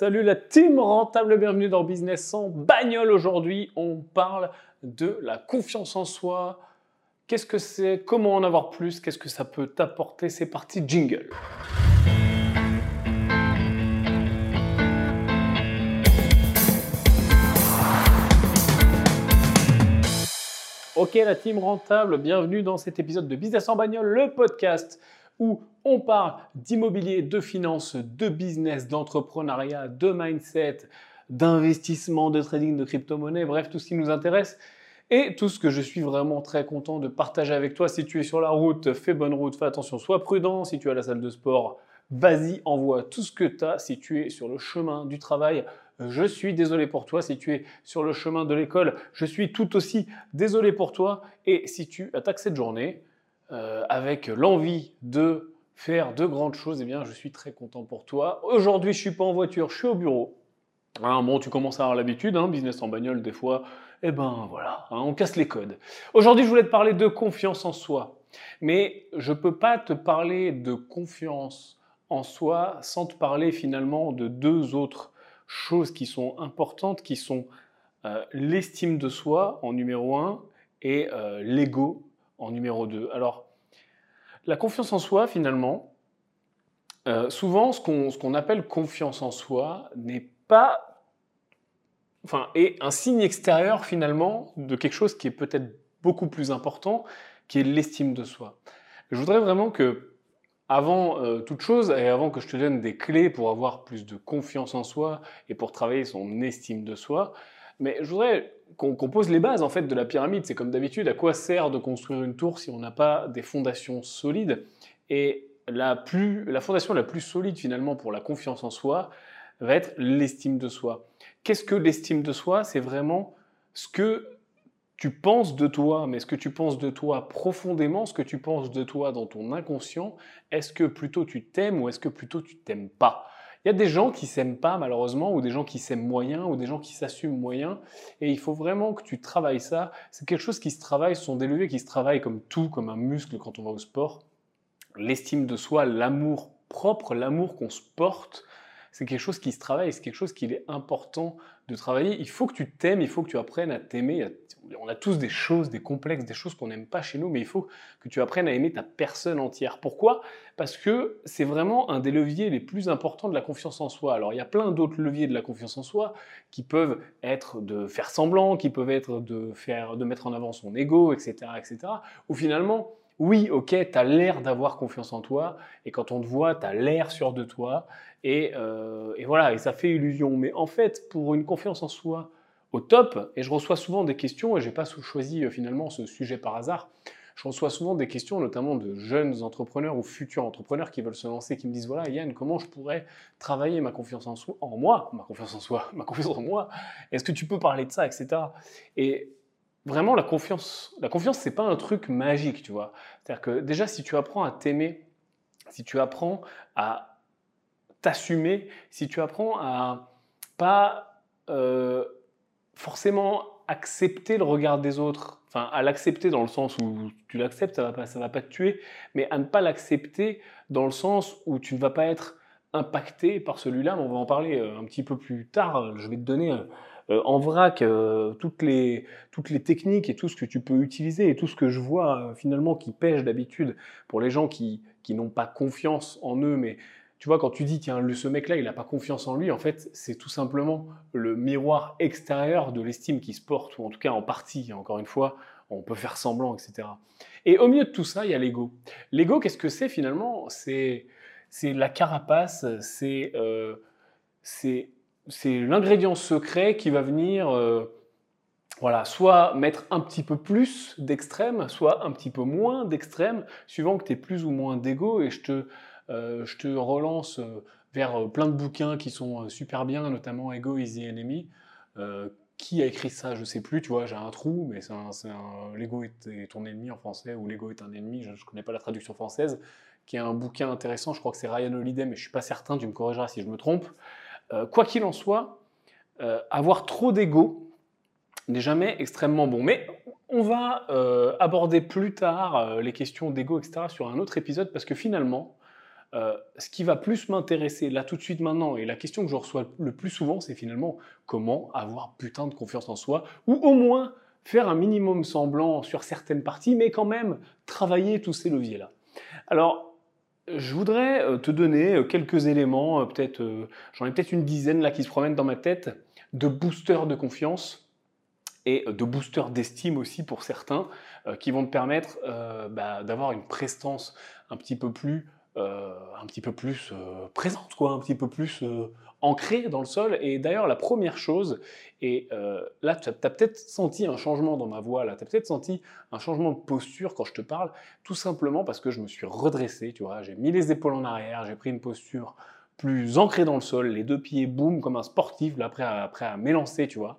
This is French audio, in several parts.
Salut la team rentable, bienvenue dans Business sans bagnole. Aujourd'hui, on parle de la confiance en soi. Qu'est-ce que c'est? Comment en avoir plus? Qu'est-ce que ça peut t'apporter? C'est parti, jingle. Ok la team rentable, bienvenue dans cet épisode de Business en bagnole, le podcast où on parle d'immobilier, de finances, de business, d'entrepreneuriat, de mindset, d'investissement, de trading, de crypto-monnaie, bref, tout ce qui nous intéresse. Et tout ce que je suis vraiment très content de partager avec toi. Si tu es sur la route, fais bonne route, fais attention, sois prudent. Si tu es à la salle de sport, vas-y, envoie tout ce que tu as. Si tu es sur le chemin du travail, je suis désolé pour toi. Si tu es sur le chemin de l'école, je suis tout aussi désolé pour toi. Et si tu attaques cette journée euh, avec l'envie de faire de grandes choses, eh bien, je suis très content pour toi. Aujourd'hui, je suis pas en voiture, je suis au bureau. Hein, bon, tu commences à avoir l'habitude, hein, business en bagnole, des fois, eh ben voilà, hein, on casse les codes. Aujourd'hui, je voulais te parler de confiance en soi. Mais je ne peux pas te parler de confiance en soi sans te parler finalement de deux autres choses qui sont importantes, qui sont euh, l'estime de soi en numéro un et euh, l'ego numéro deux. Alors, la confiance en soi, finalement, euh, souvent, ce qu'on appelle confiance en soi n'est pas. Enfin, est un signe extérieur, finalement, de quelque chose qui est peut-être beaucoup plus important, qui est l'estime de soi. Je voudrais vraiment que, avant euh, toute chose, et avant que je te donne des clés pour avoir plus de confiance en soi et pour travailler son estime de soi, mais je voudrais qu'on pose les bases en fait de la pyramide. C'est comme d'habitude, à quoi sert de construire une tour si on n'a pas des fondations solides? Et la, plus, la fondation la plus solide finalement pour la confiance en soi va être l'estime de soi. Qu'est-ce que l'estime de soi? C'est vraiment ce que tu penses de toi, mais ce que tu penses de toi profondément, ce que tu penses de toi dans ton inconscient, est-ce que plutôt tu t'aimes ou est-ce que plutôt tu t'aimes pas? Il y a des gens qui s'aiment pas malheureusement, ou des gens qui s'aiment moyen, ou des gens qui s'assument moyen, et il faut vraiment que tu travailles ça. C'est quelque chose qui se travaille, ce sont des leviers qui se travaillent comme tout, comme un muscle quand on va au sport. L'estime de soi, l'amour propre, l'amour qu'on se porte, c'est quelque chose qui se travaille, c'est quelque chose qu'il est important travailler. Il faut que tu t'aimes, il faut que tu apprennes à t'aimer. On a tous des choses, des complexes, des choses qu'on n'aime pas chez nous, mais il faut que tu apprennes à aimer ta personne entière. Pourquoi? Parce que c'est vraiment un des leviers les plus importants de la confiance en soi. Alors il y a plein d'autres leviers de la confiance en soi qui peuvent être de faire semblant, qui peuvent être de, faire, de mettre en avant son ego, etc. etc. Ou finalement, oui, ok, tu as l'air d'avoir confiance en toi, et quand on te voit, tu as l'air sûr de toi, euh, et, voilà, et ça fait illusion. Mais en fait, pour une confiance en soi au top, et je reçois souvent des questions, et je n'ai pas choisi euh, finalement ce sujet par hasard, je reçois souvent des questions, notamment de jeunes entrepreneurs ou futurs entrepreneurs qui veulent se lancer, qui me disent voilà Yann, comment je pourrais travailler ma confiance en soi, en moi, ma confiance en soi, ma confiance en moi? Est-ce que tu peux parler de ça, etc. Et vraiment, la confiance, la confiance, c'est pas un truc magique, tu vois. C'est-à-dire que déjà, si tu apprends à t'aimer, si tu apprends à t'assumer, si tu apprends à pas euh, forcément accepter le regard des autres, enfin à l'accepter dans le sens où tu l'acceptes, ça va pas, ça va pas te tuer, mais à ne pas l'accepter dans le sens où tu ne vas pas être impacté par celui-là. On va en parler euh, un petit peu plus tard. Je vais te donner euh, en vrac euh, toutes, les, toutes les techniques et tout ce que tu peux utiliser et tout ce que je vois euh, finalement qui pêche d'habitude pour les gens qui, qui n'ont pas confiance en eux, mais tu vois, quand tu dis, tiens, ce mec-là, il n'a pas confiance en lui, en fait, c'est tout simplement le miroir extérieur de l'estime qui se porte, ou en tout cas en partie, encore une fois, on peut faire semblant, etc. Et au milieu de tout ça, il y a l'ego. L'ego, qu'est-ce que c'est finalement? C'est la carapace, c'est c'est l'ingrédient secret qui va venir, euh, voilà, soit mettre un petit peu plus d'extrême, soit un petit peu moins d'extrême, suivant que tu es plus ou moins d'ego. Et je te, euh, je te relance euh, vers plein de bouquins qui sont super bien, notamment Ego is the Enemy. qui a écrit ça Je sais plus, tu vois, j'ai un trou, mais c'est un, L'ego est, ton ennemi en français, ou L'ego est un ennemi, je ne connais pas la traduction française, qui est un bouquin intéressant, je crois que c'est Ryan Holiday, mais je suis pas certain, tu me corrigeras si je me trompe. Euh, quoi qu'il en soit, euh, avoir trop d'ego n'est jamais extrêmement bon. Mais on va euh, aborder plus tard les questions d'ego, etc., sur un autre épisode, parce que finalement, ce qui va plus m'intéresser là tout de suite maintenant, et la question que je reçois le plus souvent, c'est finalement comment avoir putain de confiance en soi, ou au moins faire un minimum semblant sur certaines parties, mais quand même travailler tous ces leviers-là. Alors, je voudrais euh, te donner euh, quelques éléments, peut-être, j'en ai peut-être une dizaine là qui se promènent dans ma tête, de boosters de confiance et de boosters d'estime aussi pour certains, qui vont te permettre bah, d'avoir une prestance un petit peu plus euh, un petit peu plus euh, présente, quoi, un petit peu plus euh, ancrée dans le sol. Et d'ailleurs, la première chose, et là, tu as, peut-être senti un changement dans ma voix, là, tu as peut-être senti un changement de posture quand je te parle, tout simplement parce que je me suis redressé, tu vois, j'ai mis les épaules en arrière, j'ai pris une posture plus ancrée dans le sol, les deux pieds boum comme un sportif, là, après, après à m'élancer, tu vois.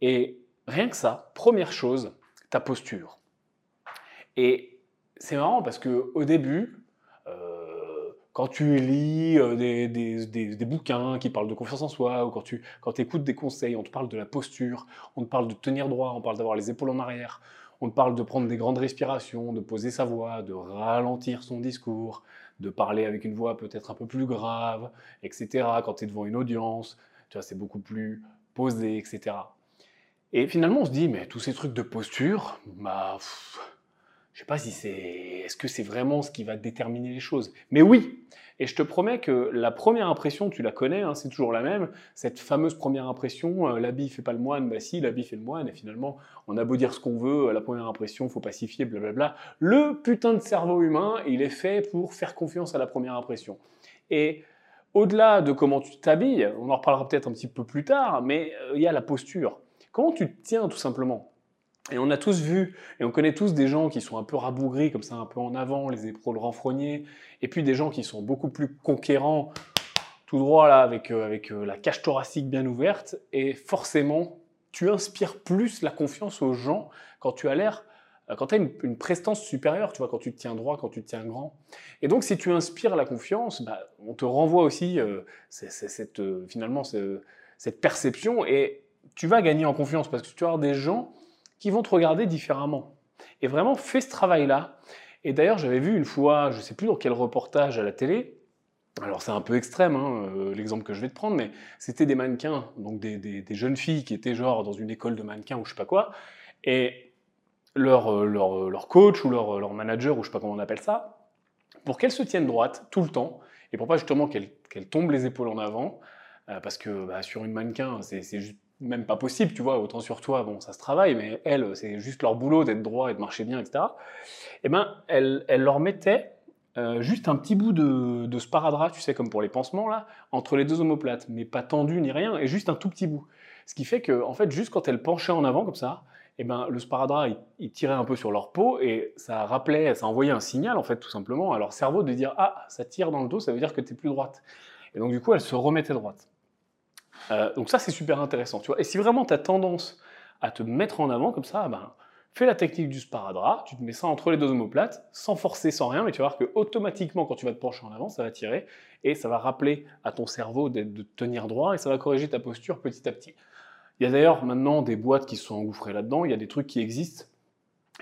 Et rien que ça, première chose, ta posture. Et c'est marrant parce que au début, quand tu lis euh, des, bouquins qui parlent de confiance en soi, ou quand tu quand écoutes des conseils, on te parle de la posture, on te parle de tenir droit, on parle d'avoir les épaules en arrière, on te parle de prendre des grandes respirations, de poser sa voix, de ralentir son discours, de parler avec une voix peut-être un peu plus grave, etc. Quand tu es devant une audience, tu vois, c'est beaucoup plus posé, etc. Et finalement, on se dit, mais tous ces trucs de posture, bah, je sais pas si c'est, est-ce que c'est vraiment ce qui va déterminer les choses. Mais oui, et je te promets que la première impression, tu la connais, hein, c'est toujours la même. Cette fameuse première impression, euh, l'habit fait pas le moine, bah si, l'habit fait le moine, et finalement, on a beau dire ce qu'on veut, la première impression, faut pacifier, blablabla. Le putain de cerveau humain, il est fait pour faire confiance à la première impression. Et au-delà de comment tu t'habilles, on en reparlera peut-être un petit peu plus tard, mais euh, il y a la posture. Comment tu te tiens tout simplement? Et on a tous vu, et on connaît tous des gens qui sont un peu rabougris, comme ça, un peu en avant, les épaules renfrognées, et puis des gens qui sont beaucoup plus conquérants, tout droit là, avec, euh, avec euh, la cage thoracique bien ouverte, et forcément, tu inspires plus la confiance aux gens quand tu as l'air, euh, quand tu une, prestance supérieure, tu vois, quand tu te tiens droit, quand tu te tiens grand. Et donc, si tu inspires la confiance, bah, on te renvoie aussi cette, finalement cette perception, et tu vas gagner en confiance, parce que tu vas avoir des gens qui vont te regarder différemment. Et vraiment, fais ce travail-là. Et d'ailleurs, j'avais vu une fois, je ne sais plus dans quel reportage à la télé, alors c'est un peu extrême hein, euh, l'exemple que je vais te prendre, mais c'était des mannequins, donc des, jeunes filles qui étaient genre dans une école de mannequins ou je sais pas quoi, et leur, euh, leur coach ou leur, manager ou je sais pas comment on appelle ça, pour qu'elles se tiennent droites tout le temps, et pour pas justement qu'elles tombent les épaules en avant, euh, parce que bah, sur une mannequin, c'est juste même pas possible, tu vois, autant sur toi, bon, ça se travaille, mais elles, c'est juste leur boulot d'être droit et de marcher bien, etc. Eh ben, elle, elle leur mettait euh, juste un petit bout de, de, sparadrap, tu sais, comme pour les pansements, là, entre les deux omoplates, mais pas tendu ni rien, et juste un tout petit bout. Ce qui fait que, en fait, juste quand elles penchaient en avant, comme ça, eh ben, le sparadrap, il, tirait un peu sur leur peau, et ça rappelait, ça envoyait un signal, en fait, tout simplement, à leur cerveau de dire « Ah, ça tire dans le dos, ça veut dire que tu es plus droite. » Et donc, du coup, elles se remettaient droite. Euh, donc ça, c'est super intéressant. Tu vois. Et si vraiment tu as tendance à te mettre en avant comme ça, ben, fais la technique du sparadrap, tu te mets ça entre les deux omoplates, sans forcer, sans rien, mais tu vas voir que automatiquement, quand tu vas te pencher en avant, ça va tirer, et ça va rappeler à ton cerveau de tenir droit, et ça va corriger ta posture petit à petit. Il y a d'ailleurs maintenant des boîtes qui se sont engouffrées là-dedans, il y a des trucs qui existent,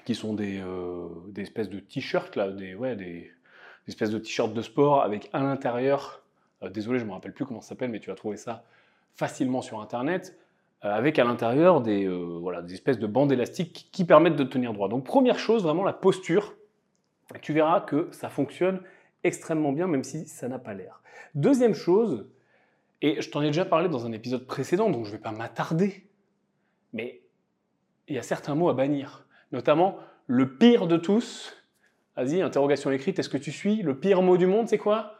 qui sont des, euh, espèces de t-shirts, là, des, ouais, des, espèces de t-shirts de sport avec à l'intérieur, euh, désolé, je ne me rappelle plus comment ça s'appelle, mais tu vas trouver ça facilement sur Internet, euh, avec à l'intérieur des, euh, voilà, des espèces de bandes élastiques qui permettent de tenir droit. Donc première chose, vraiment la posture, tu verras que ça fonctionne extrêmement bien, même si ça n'a pas l'air. Deuxième chose, et je t'en ai déjà parlé dans un épisode précédent, donc je ne vais pas m'attarder, mais il y a certains mots à bannir, notamment le pire de tous. Vas-y, interrogation écrite, est-ce que tu suis Le pire mot du monde, c'est quoi?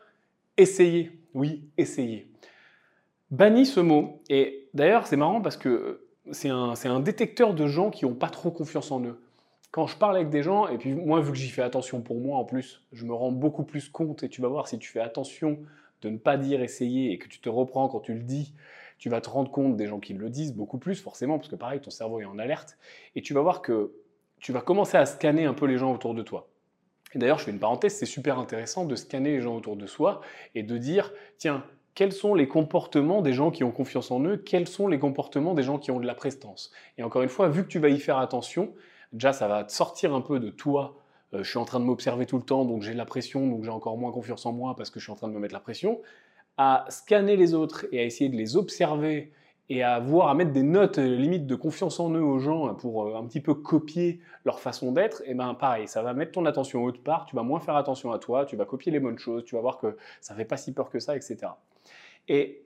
Essayez. Oui, essayez banni ce mot. Et d'ailleurs, c'est marrant parce que c'est un, un, détecteur de gens qui n'ont pas trop confiance en eux. Quand je parle avec des gens, et puis moi, vu que j'y fais attention pour moi en plus, je me rends beaucoup plus compte, et tu vas voir si tu fais attention de ne pas dire essayer et que tu te reprends quand tu le dis, tu vas te rendre compte des gens qui le disent beaucoup plus forcément, parce que pareil, ton cerveau est en alerte, et tu vas voir que tu vas commencer à scanner un peu les gens autour de toi. Et d'ailleurs, je fais une parenthèse, c'est super intéressant de scanner les gens autour de soi et de dire, tiens, quels sont les comportements des gens qui ont confiance en eux, quels sont les comportements des gens qui ont de la prestance. Et encore une fois, vu que tu vas y faire attention, déjà ça va te sortir un peu de toi je suis en train de m'observer tout le temps, donc j'ai de la pression, donc j'ai encore moins confiance en moi parce que je suis en train de me mettre la pression, à scanner les autres et à essayer de les observer et à voir, à mettre des notes euh, limites de confiance en eux aux gens pour euh, un petit peu copier leur façon d'être, et ben pareil, ça va mettre ton attention autre part, tu vas moins faire attention à toi, tu vas copier les bonnes choses, tu vas voir que ça fait pas si peur que ça, etc. Et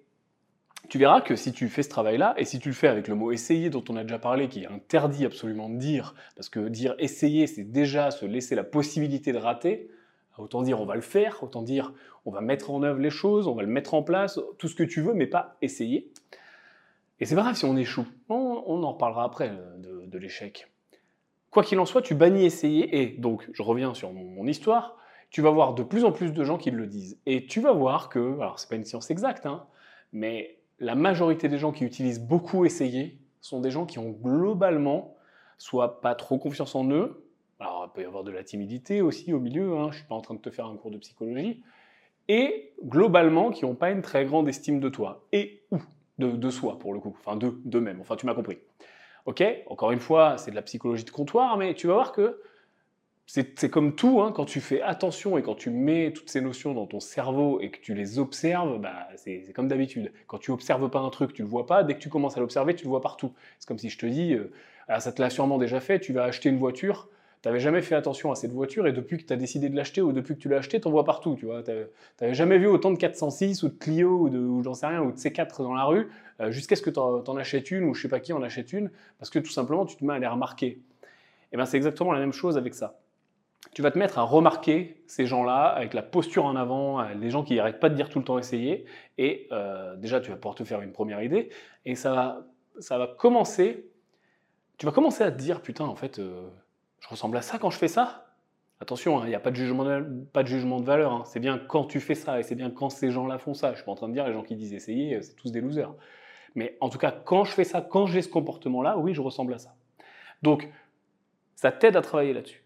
tu verras que si tu fais ce travail-là, et si tu le fais avec le mot essayer dont on a déjà parlé, qui est interdit absolument de dire, parce que dire essayer, c'est déjà se laisser la possibilité de rater, autant dire on va le faire, autant dire on va mettre en œuvre les choses, on va le mettre en place, tout ce que tu veux, mais pas essayer. Et c'est pas grave si on échoue. On, en reparlera après euh, de, l'échec. Quoi qu'il en soit, tu bannis essayer et donc je reviens sur mon, histoire. Tu vas voir de plus en plus de gens qui le disent. Et tu vas voir que, alors c'est pas une science exacte, hein, mais la majorité des gens qui utilisent beaucoup essayer sont des gens qui ont globalement soit pas trop confiance en eux, alors il peut y avoir de la timidité aussi au milieu, hein, je suis pas en train de te faire un cours de psychologie, et globalement qui n'ont pas une très grande estime de toi. Et ou de, soi pour le coup, enfin de d'eux-mêmes, enfin tu m'as compris. Ok, encore une fois, c'est de la psychologie de comptoir, mais tu vas voir que c'est comme tout, hein, quand tu fais attention et quand tu mets toutes ces notions dans ton cerveau et que tu les observes, bah, c'est comme d'habitude. Quand tu observes pas un truc, tu le vois pas. Dès que tu commences à l'observer, tu le vois partout. C'est comme si je te dis, euh, alors ça te l'a sûrement déjà fait, tu vas acheter une voiture, tu n'avais jamais fait attention à cette voiture et depuis que tu as décidé de l'acheter ou depuis que tu l'as acheté, tu en vois partout. Tu n'avais jamais vu autant de 406 ou de Clio ou, de, sais rien, ou de C4 dans la rue euh, jusqu'à ce que tu en, achètes une ou je sais pas qui en achète une parce que tout simplement tu te mets à les remarquer. Bien c'est exactement la même chose avec ça. Tu vas te mettre à remarquer ces gens-là avec la posture en avant, euh, les gens qui n'arrêtent pas de dire tout le temps essayer. Et euh, déjà, tu vas pouvoir te faire une première idée. Et ça va, ça va commencer. Tu vas commencer à te dire, putain, en fait, je ressemble à ça quand je fais ça Attention, hein, il n'y a pas de jugement de, pas de, jugement de valeur. Hein. C'est bien quand tu fais ça et c'est bien quand ces gens-là font ça. Je suis pas en train de dire les gens qui disent essayer, euh, c'est tous des losers. Mais en tout cas, quand je fais ça, quand j'ai ce comportement-là, oui, je ressemble à ça. Donc, ça t'aide à travailler là-dessus.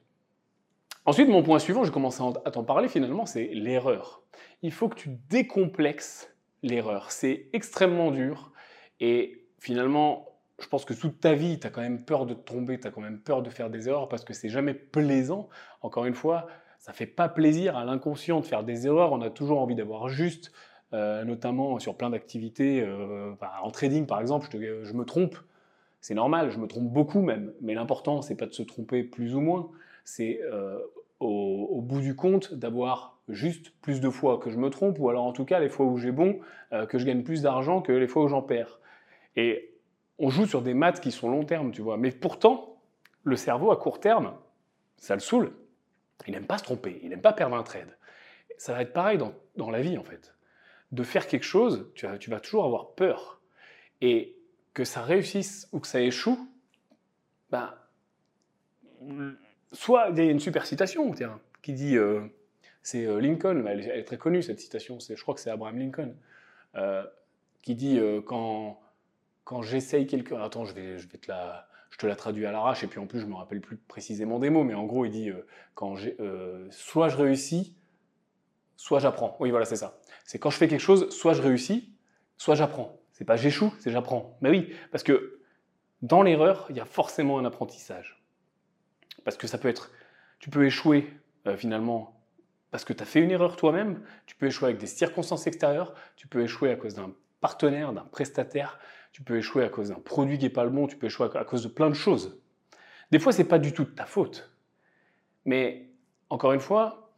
Ensuite, mon point suivant, je commence à t'en parler finalement, c'est l'erreur. Il faut que tu décomplexes l'erreur. C'est extrêmement dur et finalement, je pense que toute ta vie, tu as quand même peur de tomber, tu as quand même peur de faire des erreurs parce que c'est jamais plaisant. Encore une fois, ça fait pas plaisir à l'inconscient de faire des erreurs. On a toujours envie d'avoir juste, euh, notamment sur plein d'activités. Euh, en trading, par exemple, je, me trompe. C'est normal, je me trompe beaucoup même. Mais l'important, c'est pas de se tromper plus ou moins. C'est euh, au, bout du compte d'avoir juste plus de fois que je me trompe, ou alors en tout cas les fois où j'ai bon, que je gagne plus d'argent que les fois où j'en perds. Et on joue sur des maths qui sont long terme, tu vois. Mais pourtant, le cerveau, à court terme, ça le saoule. Il n'aime pas se tromper, il n'aime pas perdre un trade. Ça va être pareil dans, la vie, en fait. De faire quelque chose, tu tu vas toujours avoir peur. Et que ça réussisse ou que ça échoue, ben, soit il y a une super citation qui dit, euh, c'est euh, Lincoln, elle est, très connue cette citation, je crois que c'est Abraham Lincoln, euh, qui dit quand quand j'essaye quelque... Attends, je vais, je vais te la... Je te la traduis à l'arrache, et puis en plus, je me rappelle plus précisément des mots, mais en gros, il dit quand soit je réussis, soit j'apprends. Oui, voilà, c'est ça. C'est quand je fais quelque chose, soit je réussis, soit j'apprends. C'est pas j'échoue, c'est j'apprends. Mais oui, parce que dans l'erreur, il y a forcément un apprentissage. Parce que ça peut être, tu peux échouer euh, finalement parce que tu as fait une erreur toi-même, tu peux échouer avec des circonstances extérieures, tu peux échouer à cause d'un partenaire, d'un prestataire, tu peux échouer à cause d'un produit qui n'est pas le bon, tu peux échouer à cause de plein de choses. Des fois, ce n'est pas du tout de ta faute. Mais encore une fois,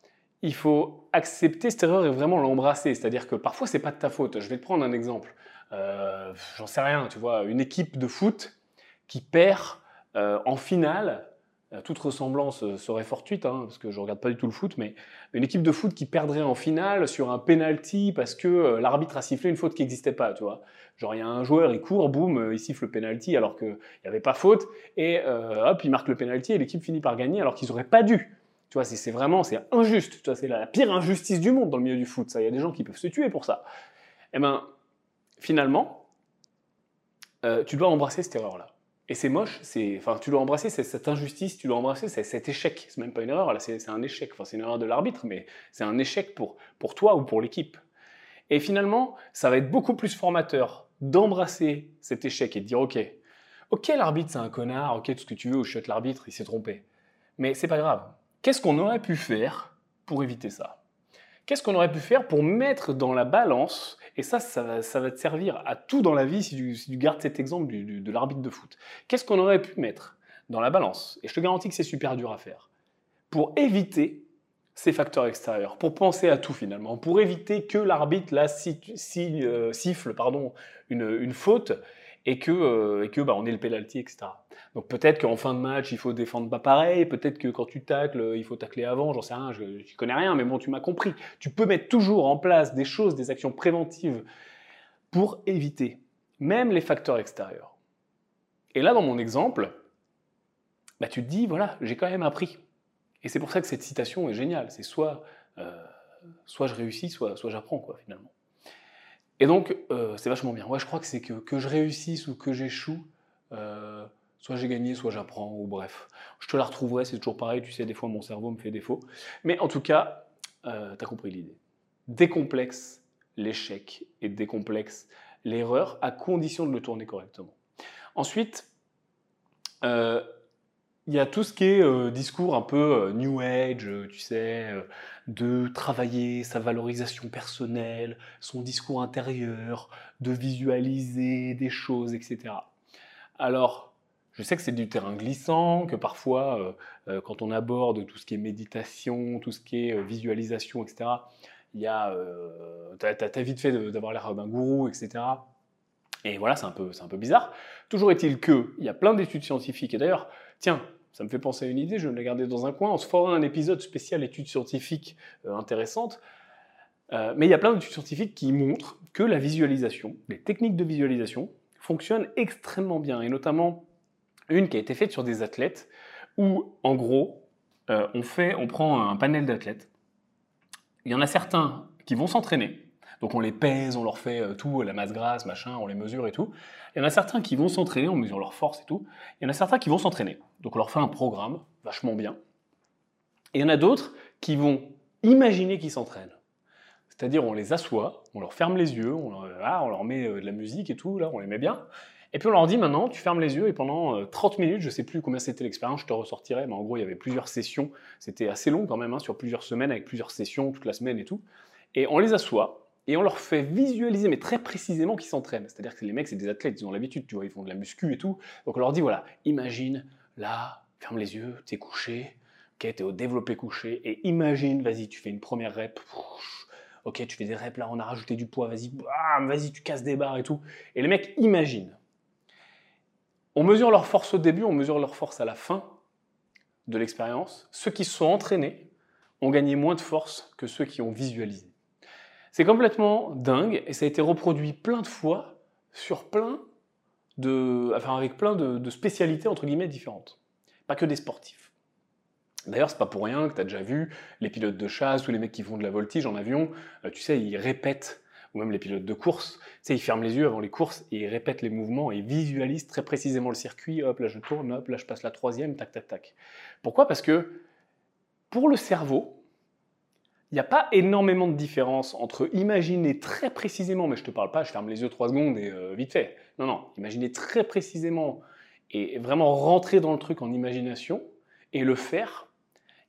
il faut accepter cette erreur et vraiment l'embrasser. C'est-à-dire que parfois, ce n'est pas de ta faute. Je vais te prendre un exemple. Euh, j'en sais rien, tu vois, une équipe de foot qui perd euh, en finale toute ressemblance euh, serait fortuite, hein, parce que je regarde pas du tout le foot, mais une équipe de foot qui perdrait en finale sur un penalty parce que euh, l'arbitre a sifflé une faute qui n'existait pas, tu vois. Genre il y a un joueur, il court, boum, il siffle le penalty alors qu'il n'y avait pas faute, et hop, il marque le penalty et l'équipe finit par gagner alors qu'ils n'auraient pas dû. Tu vois, c'est vraiment, c'est injuste. Tu vois, c'est la pire injustice du monde dans le milieu du foot. Ça, il y a des gens qui peuvent se tuer pour ça. Eh ben, finalement, tu dois embrasser cette erreur-là. Et c'est moche, c'est, enfin, tu dois embrasser cette injustice, tu dois embrasser cet échec. C'est même pas une erreur, c'est un échec. Enfin, c'est une erreur de l'arbitre, mais c'est un échec pour, pour toi ou pour l'équipe. Et finalement, ça va être beaucoup plus formateur d'embrasser cet échec et de dire ok, ok, l'arbitre c'est un connard, ok, tout ce que tu veux, ou chute l'arbitre, il s'est trompé. Mais c'est pas grave. qu'est-ce qu'on aurait pu faire pour éviter ça? Qu'est-ce qu'on aurait pu faire pour mettre dans la balance, et ça, ça va, te servir à tout dans la vie si tu, gardes cet exemple de l'arbitre de foot. Qu'est-ce qu'on aurait pu mettre dans la balance Et je te garantis que c'est super dur à faire. Pour éviter ces facteurs extérieurs, pour penser à tout finalement, pour éviter que l'arbitre euh, siffle pardon, une, faute et que, euh, et que bah, on ait le penalty, etc. Donc peut-être qu'en fin de match, il faut défendre pas pareil, peut-être que quand tu tacles, il faut tacler avant, j'en sais rien, je, ne connais rien, mais bon, tu m'as compris. Tu peux mettre toujours en place des choses, des actions préventives pour éviter même les facteurs extérieurs. Et là, dans mon exemple, bah, tu te dis, voilà, j'ai quand même appris. Et c'est pour ça que cette citation est géniale. C'est soit, euh, soit je réussis, soit, soit j'apprends, quoi, finalement. Et donc, euh, c'est vachement bien. Ouais, je crois que c'est que, que je réussisse ou que j'échoue, euh, soit j'ai gagné, soit j'apprends, ou bref. Je te la retrouverai, c'est toujours pareil, tu sais, des fois mon cerveau me fait défaut. Mais en tout cas, euh, tu as compris l'idée. Décomplexe l'échec et décomplexe l'erreur à condition de le tourner correctement. Ensuite, euh, il y a tout ce qui est euh, discours un peu euh, New Age, euh, tu sais, de travailler sa valorisation personnelle, son discours intérieur, de visualiser des choses, etc. Alors, je sais que c'est du terrain glissant, que parfois, quand on aborde tout ce qui est méditation, tout ce qui est visualisation, etc., il y a, t'as, vite fait d'avoir l'air d'un gourou, etc. Et voilà, c'est un peu, c'est un peu bizarre. Toujours est-il qu'il y a plein d'études scientifiques, et d'ailleurs, tiens, ça me fait penser à une idée, je vais me la garder dans un coin. On se fera un épisode spécial études scientifiques euh, intéressantes. Euh, mais il y a plein d'études scientifiques qui montrent que la visualisation, les techniques de visualisation, fonctionnent extrêmement bien. Et notamment une qui a été faite sur des athlètes où, en gros, euh, on, fait, on prend un panel d'athlètes. Il y en a certains qui vont s'entraîner, donc on les pèse, on leur fait euh, tout, la masse grasse, machin, on les mesure et tout. Il y en a certains qui vont s'entraîner, on mesure leur force et tout. Il y en a certains qui vont s'entraîner. Donc on leur fait un programme vachement bien. Et il y en a d'autres qui vont imaginer qu'ils s'entraînent. C'est-à-dire on les assoit, on leur ferme les yeux, on leur, ah, on leur met euh, de la musique et tout, là on les met bien. Et puis on leur dit maintenant, tu fermes les yeux et pendant 30 euh, minutes, je ne sais plus combien c'était l'expérience, je te ressortirai, mais en gros il y avait plusieurs sessions, c'était assez long quand même, hein, sur plusieurs semaines avec plusieurs sessions toute la semaine et tout. Et on les assoit, et on leur fait visualiser, mais très précisément, qu'ils s'entraînent. C'est-à-dire que les mecs, c'est des athlètes, ils ont l'habitude, tu vois, ils font de la muscu et tout. Donc on leur dit, voilà, imagine, là, ferme les yeux, t'es couché, ok, t'es au développé couché, et imagine, vas-y, tu fais une première rep, ok, tu fais des reps, là, on a rajouté du poids, vas-y, vas-y, tu casses des barres et tout. Et les mecs imaginent. On mesure leur force au début, on mesure leur force à la fin de l'expérience. Ceux qui sont entraînés ont gagné moins de force que ceux qui ont visualisé. C'est complètement dingue et ça a été reproduit plein de fois sur plein de, avec plein de, spécialités entre guillemets différentes. Pas que des sportifs. D'ailleurs, c'est pas pour rien que tu as déjà vu les pilotes de chasse ou les mecs qui font de la voltige en avion, euh, tu sais, ils répètent, ou même les pilotes de course, tu sais, ils ferment les yeux avant les courses et ils répètent les mouvements et visualisent très précisément le circuit, hop, là je tourne, hop, là je passe la troisième, tac, tac, tac. Pourquoi? Parce que pour le cerveau, il n'y a pas énormément de différence entre imaginer très précisément, mais je te parle pas, je ferme les yeux trois secondes et euh, vite fait. Non, non, imaginer très précisément et vraiment rentrer dans le truc en imagination et le faire,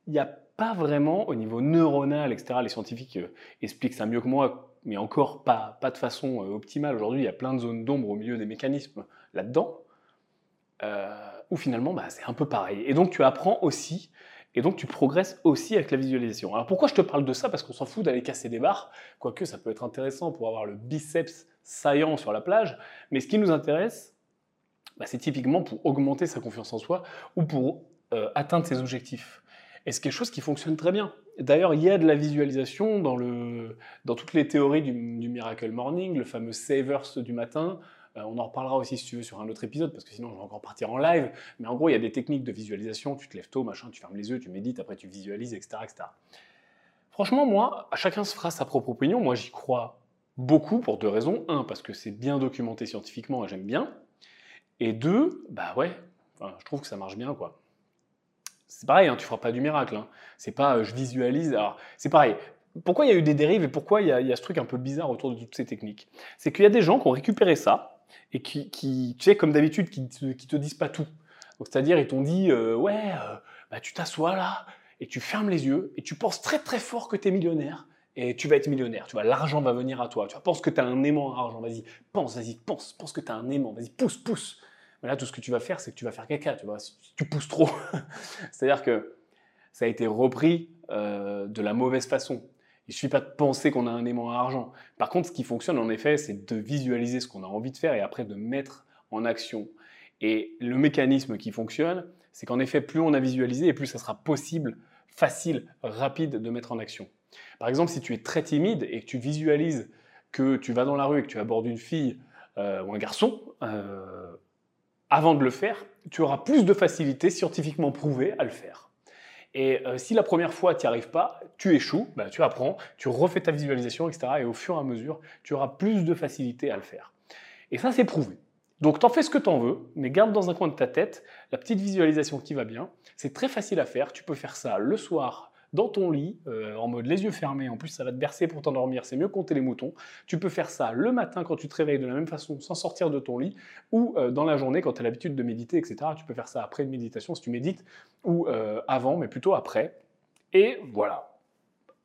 il n'y a pas vraiment au niveau neuronal, etc. Les scientifiques euh, expliquent ça mieux que moi, mais encore pas, pas de façon euh, optimale. Aujourd'hui, il y a plein de zones d'ombre au milieu des mécanismes là-dedans, où finalement, bah, c'est un peu pareil. Et donc, tu apprends aussi et donc tu progresses aussi avec la visualisation. Alors pourquoi je te parle de ça? Parce qu'on s'en fout d'aller casser des barres, quoique ça peut être intéressant pour avoir le biceps saillant sur la plage. Mais ce qui nous intéresse, bah, c'est typiquement pour augmenter sa confiance en soi ou pour euh, atteindre ses objectifs. Et c'est quelque chose qui fonctionne très bien. D'ailleurs, il y a de la visualisation dans, le, dans toutes les théories du, du Miracle Morning, le fameux Savers du matin, euh, on en reparlera aussi si tu veux sur un autre épisode, parce que sinon je vais encore partir en live. Mais en gros, il y a des techniques de visualisation. Tu te lèves tôt, machin, tu fermes les yeux, tu médites, après tu visualises, etc. etc. Franchement, moi, chacun se fera sa propre opinion. Moi, j'y crois beaucoup pour deux raisons. Un, parce que c'est bien documenté scientifiquement et j'aime bien. Et deux, bah ouais, je trouve que ça marche bien, quoi. C'est pareil, hein, tu feras pas du miracle. Hein. C'est pas euh, je visualise. Alors, c'est pareil. Pourquoi il y a eu des dérives et pourquoi il y, a, ce truc un peu bizarre autour de toutes ces techniques? C'est qu'il y a des gens qui ont récupéré ça, et qui, tu sais, comme d'habitude, qui, te, te disent pas tout. C'est-à-dire, ils t'ont dit, euh, ouais, euh, bah, tu t'assois là, et tu fermes les yeux et tu penses très très fort que tu es millionnaire et tu vas être millionnaire. Tu vois, l'argent va venir à toi. Tu vois, pense que tu as un aimant à argent. Vas-y, pense, vas-y, pense, pense que tu as un aimant. Vas-y, pousse, pousse. Mais là, tout ce que tu vas faire, c'est que tu vas faire caca. Tu vois, si tu pousses trop. C'est-à-dire que ça a été repris euh, de la mauvaise façon. Il ne suffit pas de penser qu'on a un aimant à argent. Par contre, ce qui fonctionne en effet, c'est de visualiser ce qu'on a envie de faire et après de mettre en action. Et le mécanisme qui fonctionne, c'est qu'en effet, plus on a visualisé et plus ça sera possible, facile, rapide de mettre en action. Par exemple, si tu es très timide et que tu visualises que tu vas dans la rue et que tu abordes une fille euh, ou un garçon, euh, avant de le faire, tu auras plus de facilité scientifiquement prouvée à le faire. Et euh, si la première fois tu n'y arrives pas, tu échoues, bah, tu apprends, tu refais ta visualisation, etc. Et au fur et à mesure, tu auras plus de facilité à le faire. Et ça, c'est prouvé. Donc t'en fais ce que t'en veux, mais garde dans un coin de ta tête la petite visualisation qui va bien. C'est très facile à faire, tu peux faire ça le soir dans ton lit, euh, en mode les yeux fermés, en plus ça va te bercer pour t'endormir, c'est mieux compter les moutons. Tu peux faire ça le matin quand tu te réveilles de la même façon sans sortir de ton lit, ou euh, dans la journée quand tu as l'habitude de méditer, etc. Tu peux faire ça après une méditation si tu médites, ou euh, avant, mais plutôt après. Et voilà.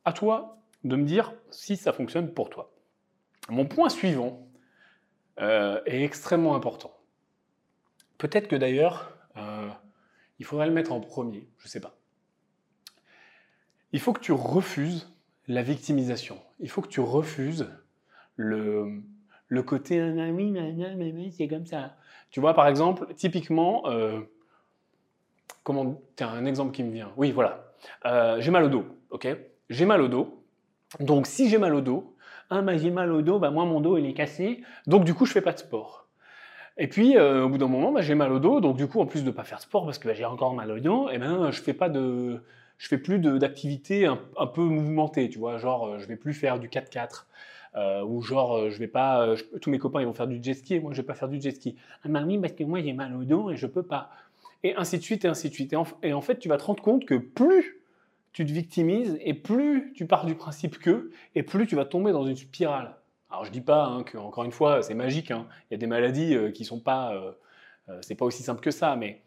À toi de me dire si ça fonctionne pour toi. Mon point suivant, est extrêmement important. Peut-être que d'ailleurs, il faudrait le mettre en premier, je ne sais pas. Il faut que tu refuses la victimisation. Il faut que tu refuses le, le côté ah oui, c'est comme ça. Tu vois, par exemple, typiquement, euh, comment, un exemple qui me vient. Oui, voilà. Euh, j'ai mal au dos, ok? J'ai mal au dos. Donc, si j'ai mal au dos, ah bah j'ai mal au dos, bah moi mon dos il est cassé, donc du coup je fais pas de sport. Et puis euh, au bout d'un moment, bah, j'ai mal au dos, donc du coup en plus de pas faire de sport parce que bah, j'ai encore mal au dos, et eh ben je fais pas de, je fais plus d'activités un, peu mouvementées, tu vois, genre euh, je vais plus faire du 4x4. Euh, ou genre je vais pas, tous mes copains ils vont faire du jet ski et moi je vais pas faire du jet ski. Ah oui parce que moi j'ai mal au dos et je peux pas. Et ainsi de suite et ainsi de suite. et en fait tu vas te rendre compte que plus tu te victimises et plus tu pars du principe que, et plus tu vas tomber dans une spirale. Alors je dis pas hein, que encore une fois c'est magique, hein. il y a des maladies euh, qui sont pas, euh, euh, c'est pas aussi simple que ça, mais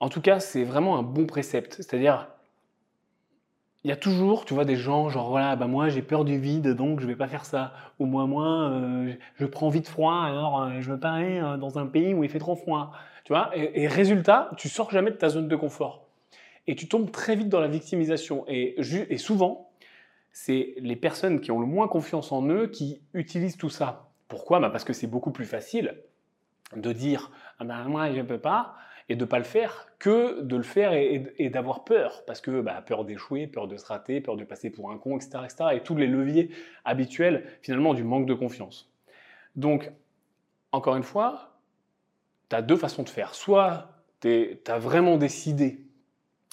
en tout cas c'est vraiment un bon précepte. C'est-à-dire il y a toujours, tu vois, des gens genre voilà, bah moi j'ai peur du vide donc je vais pas faire ça, ou moi moi je prends vite froid alors je veux pas aller dans un pays où il fait trop froid, tu vois. Et, résultat, tu sors jamais de ta zone de confort et tu tombes très vite dans la victimisation. Et, et souvent, c'est les personnes qui ont le moins confiance en eux qui utilisent tout ça. Pourquoi? Bah Parce que c'est beaucoup plus facile de dire ah ben, moi je peux pas et de ne pas le faire que de le faire et, d'avoir peur. Parce que bah, peur d'échouer, peur de se rater, peur de passer pour un con, etc., etc. Et tous les leviers habituels finalement du manque de confiance. Donc, encore une fois, tu as deux façons de faire. Soit tu as vraiment décidé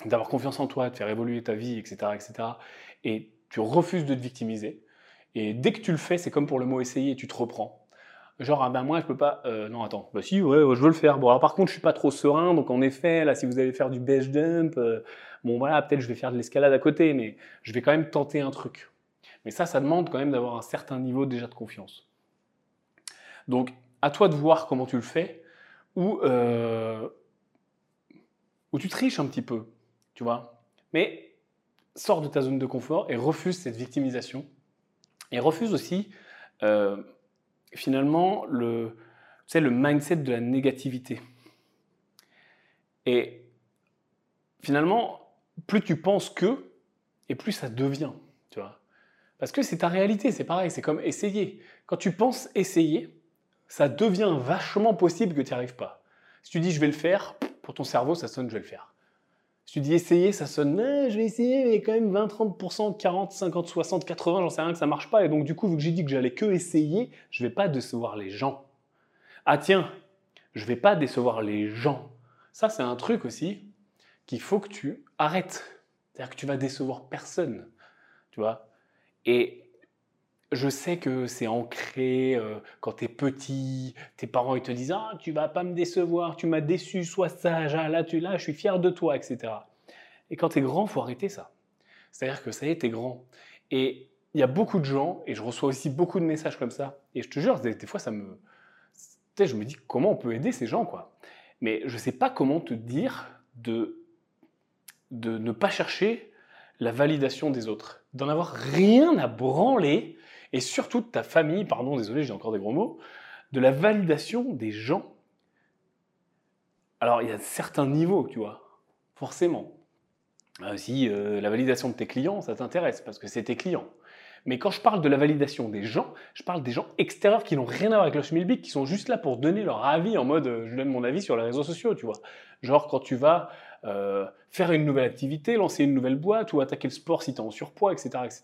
d'avoir confiance en toi, de faire évoluer ta vie, etc., etc. Et tu refuses de te victimiser. Et dès que tu le fais, c'est comme pour le mot essayer, tu te reprends. Genre, ah ben moi, je peux pas. Euh, non, attends. Bah si, ouais, je veux le faire. Bon, alors par contre, je suis pas trop serein. Donc, en effet, là, si vous allez faire du base jump, euh, bon, voilà, peut-être je vais faire de l'escalade à côté, mais je vais quand même tenter un truc. Mais ça, ça demande quand même d'avoir un certain niveau déjà de confiance. Donc, à toi de voir comment tu le fais, ou, euh, ou tu triches un petit peu tu vois. Mais sors de ta zone de confort et refuse cette victimisation. Et refuse aussi, finalement, le, le mindset de la négativité. Et finalement, plus tu penses que, et plus ça devient, tu vois. Parce que c'est ta réalité, c'est pareil, c'est comme essayer. Quand tu penses essayer, ça devient vachement possible que tu n'y arrives pas. Si tu dis je vais le faire, pour ton cerveau, ça sonne je vais le faire. Si tu dis essayer, ça sonne, je vais essayer, mais quand même 20, 30%, 40, 50, 60, 80, j'en sais rien que ça marche pas. Et donc, du coup, vu que j'ai dit que j'allais que essayer, je vais pas décevoir les gens. Ah tiens, je vais pas décevoir les gens. Ça, c'est un truc aussi qu'il faut que tu arrêtes. C'est-à-dire que tu vas décevoir personne. Tu vois? Je sais que c'est ancré euh, quand tu es petit, tes parents ils te disent ah tu vas pas me décevoir, tu m'as déçu, sois sage, ah, là tu là, je suis fier de toi, etc. Et quand tu es grand, faut arrêter ça. C'est-à-dire que ça y est, es grand. Et il y a beaucoup de gens, et je reçois aussi beaucoup de messages comme ça, et je te jure, des, fois ça me, je me dis comment on peut aider ces gens quoi? Mais je sais pas comment te dire de de ne pas chercher la validation des autres, d'en avoir rien à branler, et surtout de ta famille, pardon, désolé, j'ai encore des gros mots, de la validation des gens. Alors, il y a certains niveaux, tu vois, forcément. Euh, si euh, la validation de tes clients, ça t'intéresse, parce que c'est tes clients. Mais quand je parle de la validation des gens, je parle des gens extérieurs qui n'ont rien à voir avec le schmilblick, qui sont juste là pour donner leur avis en mode euh, je donne mon avis sur les réseaux sociaux, tu vois. Genre quand tu vas euh, faire une nouvelle activité, lancer une nouvelle boîte ou attaquer le sport si tu es en surpoids, etc., etc.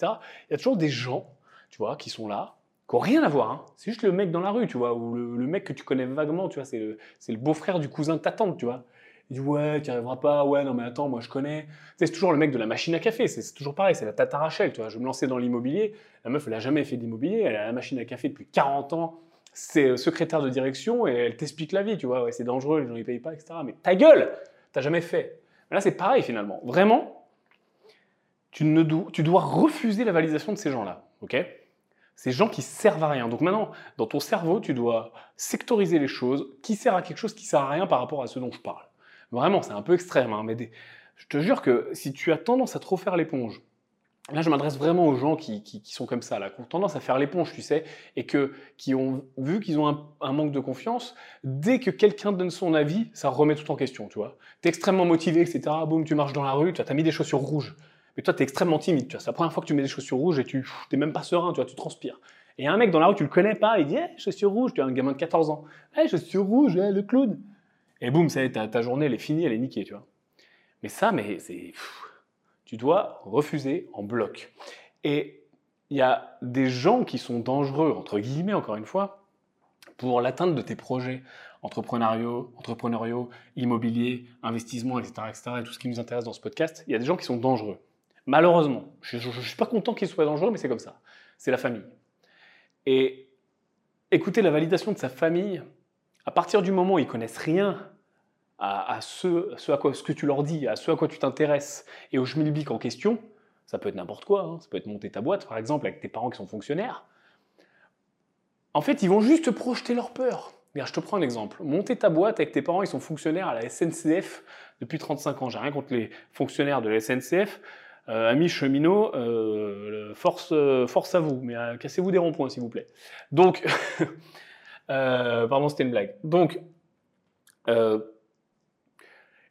Il y a toujours des gens, tu vois, qui sont là, qui n'ont rien à voir. Hein. C'est juste le mec dans la rue, tu vois, ou le, mec que tu connais vaguement, tu vois, c'est le, beau-frère du cousin de ta tante, tu vois. Il dit ouais, tu n'y arriveras pas, ouais, non mais attends, moi je connais. c'est toujours le mec de la machine à café, c'est toujours pareil, c'est la tata Rachel, tu vois. Je me lançais dans l'immobilier, la meuf elle a jamais fait d'immobilier, elle a la machine à café depuis 40 ans, c'est euh, secrétaire de direction et elle t'explique la vie, tu vois, ouais, c'est dangereux, les gens ils payent pas, etc. Mais ta gueule, t'as jamais fait. là c'est pareil finalement, vraiment, tu, ne tu dois refuser la validation de ces gens-là, ok? Ces gens qui servent à rien. Donc maintenant, dans ton cerveau, tu dois sectoriser les choses, qui sert à quelque chose, qui sert à rien par rapport à ce dont je parle? Vraiment, c'est un peu extrême, hein, mais je te jure que si tu as tendance à trop faire l'éponge, Là, je m'adresse vraiment aux gens qui, sont comme ça, là, qui ont tendance à faire l'éponge, tu sais, et que, qui ont vu qu'ils ont un, manque de confiance. Dès que quelqu'un donne son avis, ça remet tout en question, tu vois. Tu es extrêmement motivé, etc. Boum, tu marches dans la rue, tu as mis des chaussures rouges. Mais toi, tu es extrêmement timide, tu vois. C'est la première fois que tu mets des chaussures rouges et tu n'es même pas serein, tu vois, tu transpires. Et un mec dans la rue, tu le connais pas, il dit hey, chaussures rouges, tu es un gamin de 14 ans. Hey, chaussures rouges, le clown. Et boum, ça y est, ta, journée, elle est finie, elle est niquée, tu vois. Mais ça, mais c'est. Tu dois refuser en bloc. Et il y a des gens qui sont dangereux, entre guillemets, encore une fois, pour l'atteinte de tes projets entrepreneuriaux, entrepreneuriaux, immobiliers, investissements, etc., etc., et tout ce qui nous intéresse dans ce podcast. Il y a des gens qui sont dangereux. Malheureusement, je ne suis pas content qu'ils soient dangereux, mais c'est comme ça. C'est la famille. Et écouter la validation de sa famille, à partir du moment où ils connaissent rien à, ce, à quoi, ce que tu leur dis, à ce à quoi tu t'intéresses, et au schmilblick en question, ça peut être n'importe quoi, hein. ça peut être monter ta boîte, par exemple, avec tes parents qui sont fonctionnaires, en fait, ils vont juste projeter leur peur. Regarde, je te prends un exemple. Monter ta boîte avec tes parents, ils sont fonctionnaires à la SNCF depuis 35 ans. J'ai rien contre les fonctionnaires de la SNCF. Euh, amis cheminots, euh, force, euh, force à vous, mais cassez-vous des ronds-points, s'il vous plaît. Donc, pardon, c'était une blague. Donc,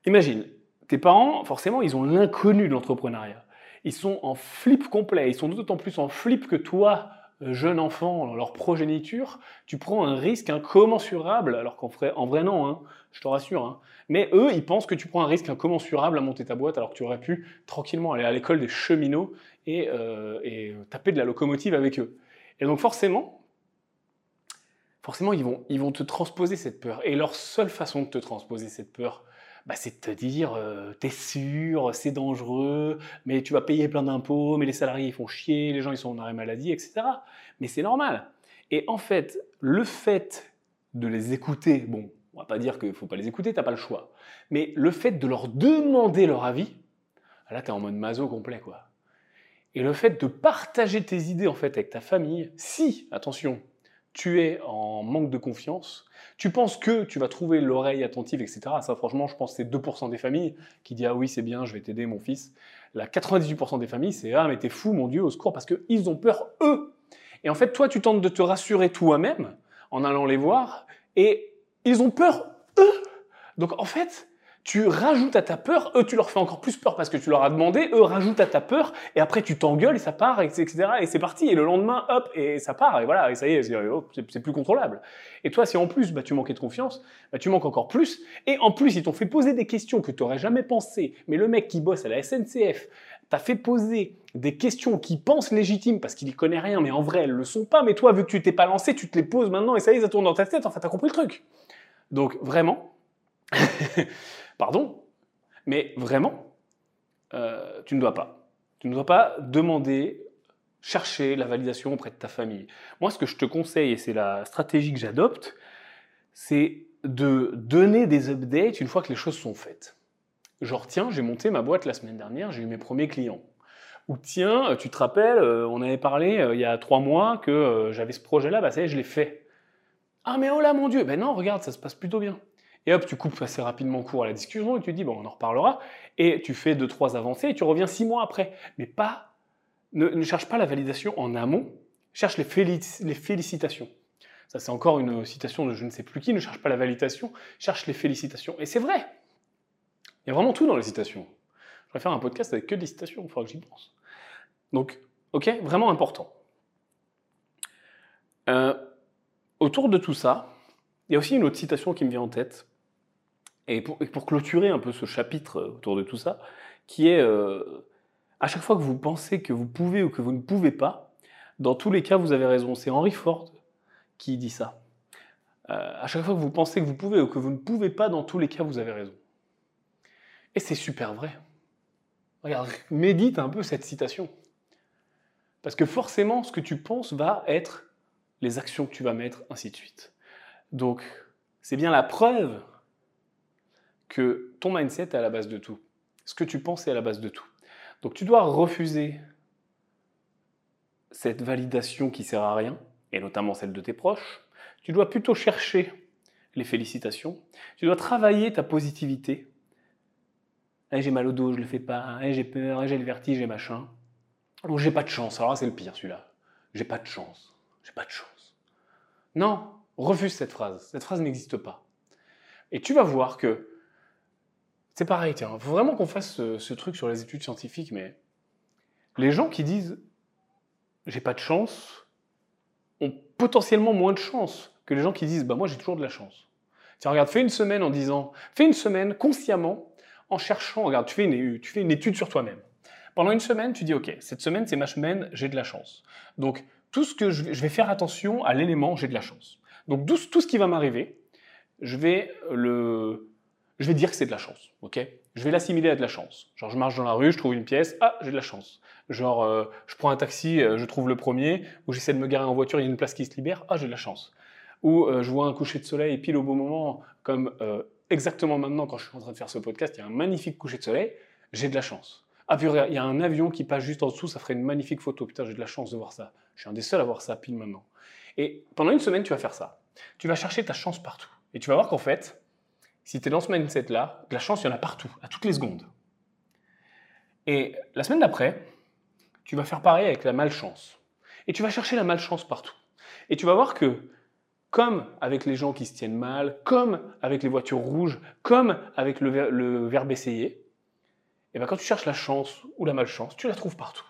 Imagine, tes parents, forcément, ils ont l'inconnu de l'entrepreneuriat. Ils sont en flip complet. Ils sont d'autant plus en flip que toi, jeune enfant, leur progéniture, tu prends un risque incommensurable, alors qu'en vrai, en vrai non, hein, je te rassure. Hein. Mais eux, ils pensent que tu prends un risque incommensurable à monter ta boîte, alors que tu aurais pu tranquillement aller à l'école des cheminots et, euh, et, taper de la locomotive avec eux. Et donc forcément, forcément, ils vont, ils vont te transposer cette peur. Et leur seule façon de te transposer cette peur, bah, c'est de te dire, euh, t'es sûr, c'est dangereux, mais tu vas payer plein d'impôts, mais les salariés ils font chier, les gens ils sont en arrêt maladie, etc. Mais c'est normal. Et en fait, le fait de les écouter, bon, on va pas dire qu'il faut pas les écouter, t'as pas le choix, mais le fait de leur demander leur avis, là tu es en mode maso complet quoi. Et le fait de partager tes idées en fait avec ta famille, si, attention, tu es en manque de confiance, tu penses que tu vas trouver l'oreille attentive, etc. Ça, franchement, je pense que c'est 2% des familles qui disent Ah oui, c'est bien, je vais t'aider, mon fils. La 98% des familles, c'est Ah, mais t'es fou, mon Dieu, au secours, parce qu'ils ont peur, eux. Et en fait, toi, tu tentes de te rassurer toi-même en allant les voir, et ils ont peur, eux. Donc, en fait, tu rajoutes à ta peur, eux tu leur fais encore plus peur parce que tu leur as demandé, eux rajoutent à ta peur, et après tu t'engueules et ça part, etc. Et c'est parti, et le lendemain, hop, et ça part, et voilà, et ça y est, c'est oh, plus contrôlable. Et toi, si en plus bah, tu manquais de confiance, bah, tu manques encore plus, et en plus ils t'ont fait poser des questions que tu n'aurais jamais pensé, mais le mec qui bosse à la SNCF t'a fait poser des questions qui pensent légitimes parce qu'il y connaît rien, mais en vrai elles le sont pas, mais toi vu que tu t'es pas lancé, tu te les poses maintenant, et ça y est, ça tourne dans ta tête, enfin t'as compris le truc. Donc vraiment... Pardon, mais vraiment, euh, tu ne dois pas. Tu ne dois pas demander, chercher la validation auprès de ta famille. Moi, ce que je te conseille, et c'est la stratégie que j'adopte, c'est de donner des updates une fois que les choses sont faites. Genre, tiens, j'ai monté ma boîte la semaine dernière, j'ai eu mes premiers clients. Ou tiens, tu te rappelles, euh, on avait parlé euh, il y a trois mois que j'avais ce projet-là, bah ça y est, je l'ai fait. Ah mais oh là mon Dieu, ben non, regarde, ça se passe plutôt bien. Et hop, tu coupes assez rapidement court à la discussion et tu dis, bon, on en reparlera. Et tu fais deux, trois avancées et tu reviens six mois après. Mais pas, ne, cherche pas la validation en amont, cherche les, félicitations. Ça, c'est encore une citation de je ne sais plus qui, ne cherche pas la validation, cherche les félicitations. Et c'est vrai. Il y a vraiment tout dans les citations. Je vais faire un podcast avec que des citations, il faudra que j'y pense. Donc, ok, vraiment important. Euh, autour de tout ça, il y a aussi une autre citation qui me vient en tête, et pour, clôturer un peu ce chapitre autour de tout ça, qui est euh, à chaque fois que vous pensez que vous pouvez ou que vous ne pouvez pas, dans tous les cas, vous avez raison. C'est Henry Ford qui dit ça. Euh, à chaque fois que vous pensez que vous pouvez ou que vous ne pouvez pas, dans tous les cas, vous avez raison. Et c'est super vrai. Regarde, médite un peu cette citation. Parce que forcément, ce que tu penses va être les actions que tu vas mettre, ainsi de suite. Donc, c'est bien la preuve que ton mindset est à la base de tout. Ce que tu penses est à la base de tout. Donc, tu dois refuser cette validation qui sert à rien, et notamment celle de tes proches. Tu dois plutôt chercher les félicitations. Tu dois travailler ta positivité. Eh, j'ai mal au dos, je le fais pas. Eh, j'ai peur, eh, j'ai le vertige, j'ai machin. Donc j'ai pas de chance. Alors là, c'est le pire celui-là. J'ai pas de chance. J'ai pas de chance. Non, refuse cette phrase. Cette phrase n'existe pas. Et tu vas voir que c'est pareil, il faut vraiment qu'on fasse ce, truc sur les études scientifiques, mais les gens qui disent j'ai pas de chance ont potentiellement moins de chance que les gens qui disent bah moi j'ai toujours de la chance. Tiens, regarde, fais une semaine en disant, fais une semaine consciemment en cherchant, regarde, tu fais une, tu fais une étude sur toi-même. Pendant une semaine, tu dis ok, cette semaine c'est ma semaine, j'ai de la chance. Donc tout ce que je vais, faire attention à l'élément j'ai de la chance. Donc tout ce qui va m'arriver, je vais le, je vais dire que c'est de la chance, ok? Je vais l'assimiler à de la chance. Genre je marche dans la rue, je trouve une pièce, ah j'ai de la chance. Genre euh, je prends un taxi, euh, je trouve le premier, ou j'essaie de me garer en voiture, il y a une place qui se libère, ah j'ai de la chance. Ou euh, je vois un coucher de soleil pile au bon moment, comme exactement maintenant quand je suis en train de faire ce podcast, il y a un magnifique coucher de soleil, j'ai de la chance. Ah regarde, il y a un avion qui passe juste en dessous, ça ferait une magnifique photo. Putain, j'ai de la chance de voir ça. Je suis un des seuls à voir ça pile maintenant. Et pendant une semaine, tu vas faire ça. Tu vas chercher ta chance partout. Et tu vas voir qu'en fait, si tu es dans ce mindset-là, la chance, il y en a partout, à toutes les secondes. Et la semaine d'après, tu vas faire pareil avec la malchance. Et tu vas chercher la malchance partout. Et tu vas voir que, comme avec les gens qui se tiennent mal, comme avec les voitures rouges, comme avec le, verbe essayer, et bien quand tu cherches la chance ou la malchance, tu la trouves partout.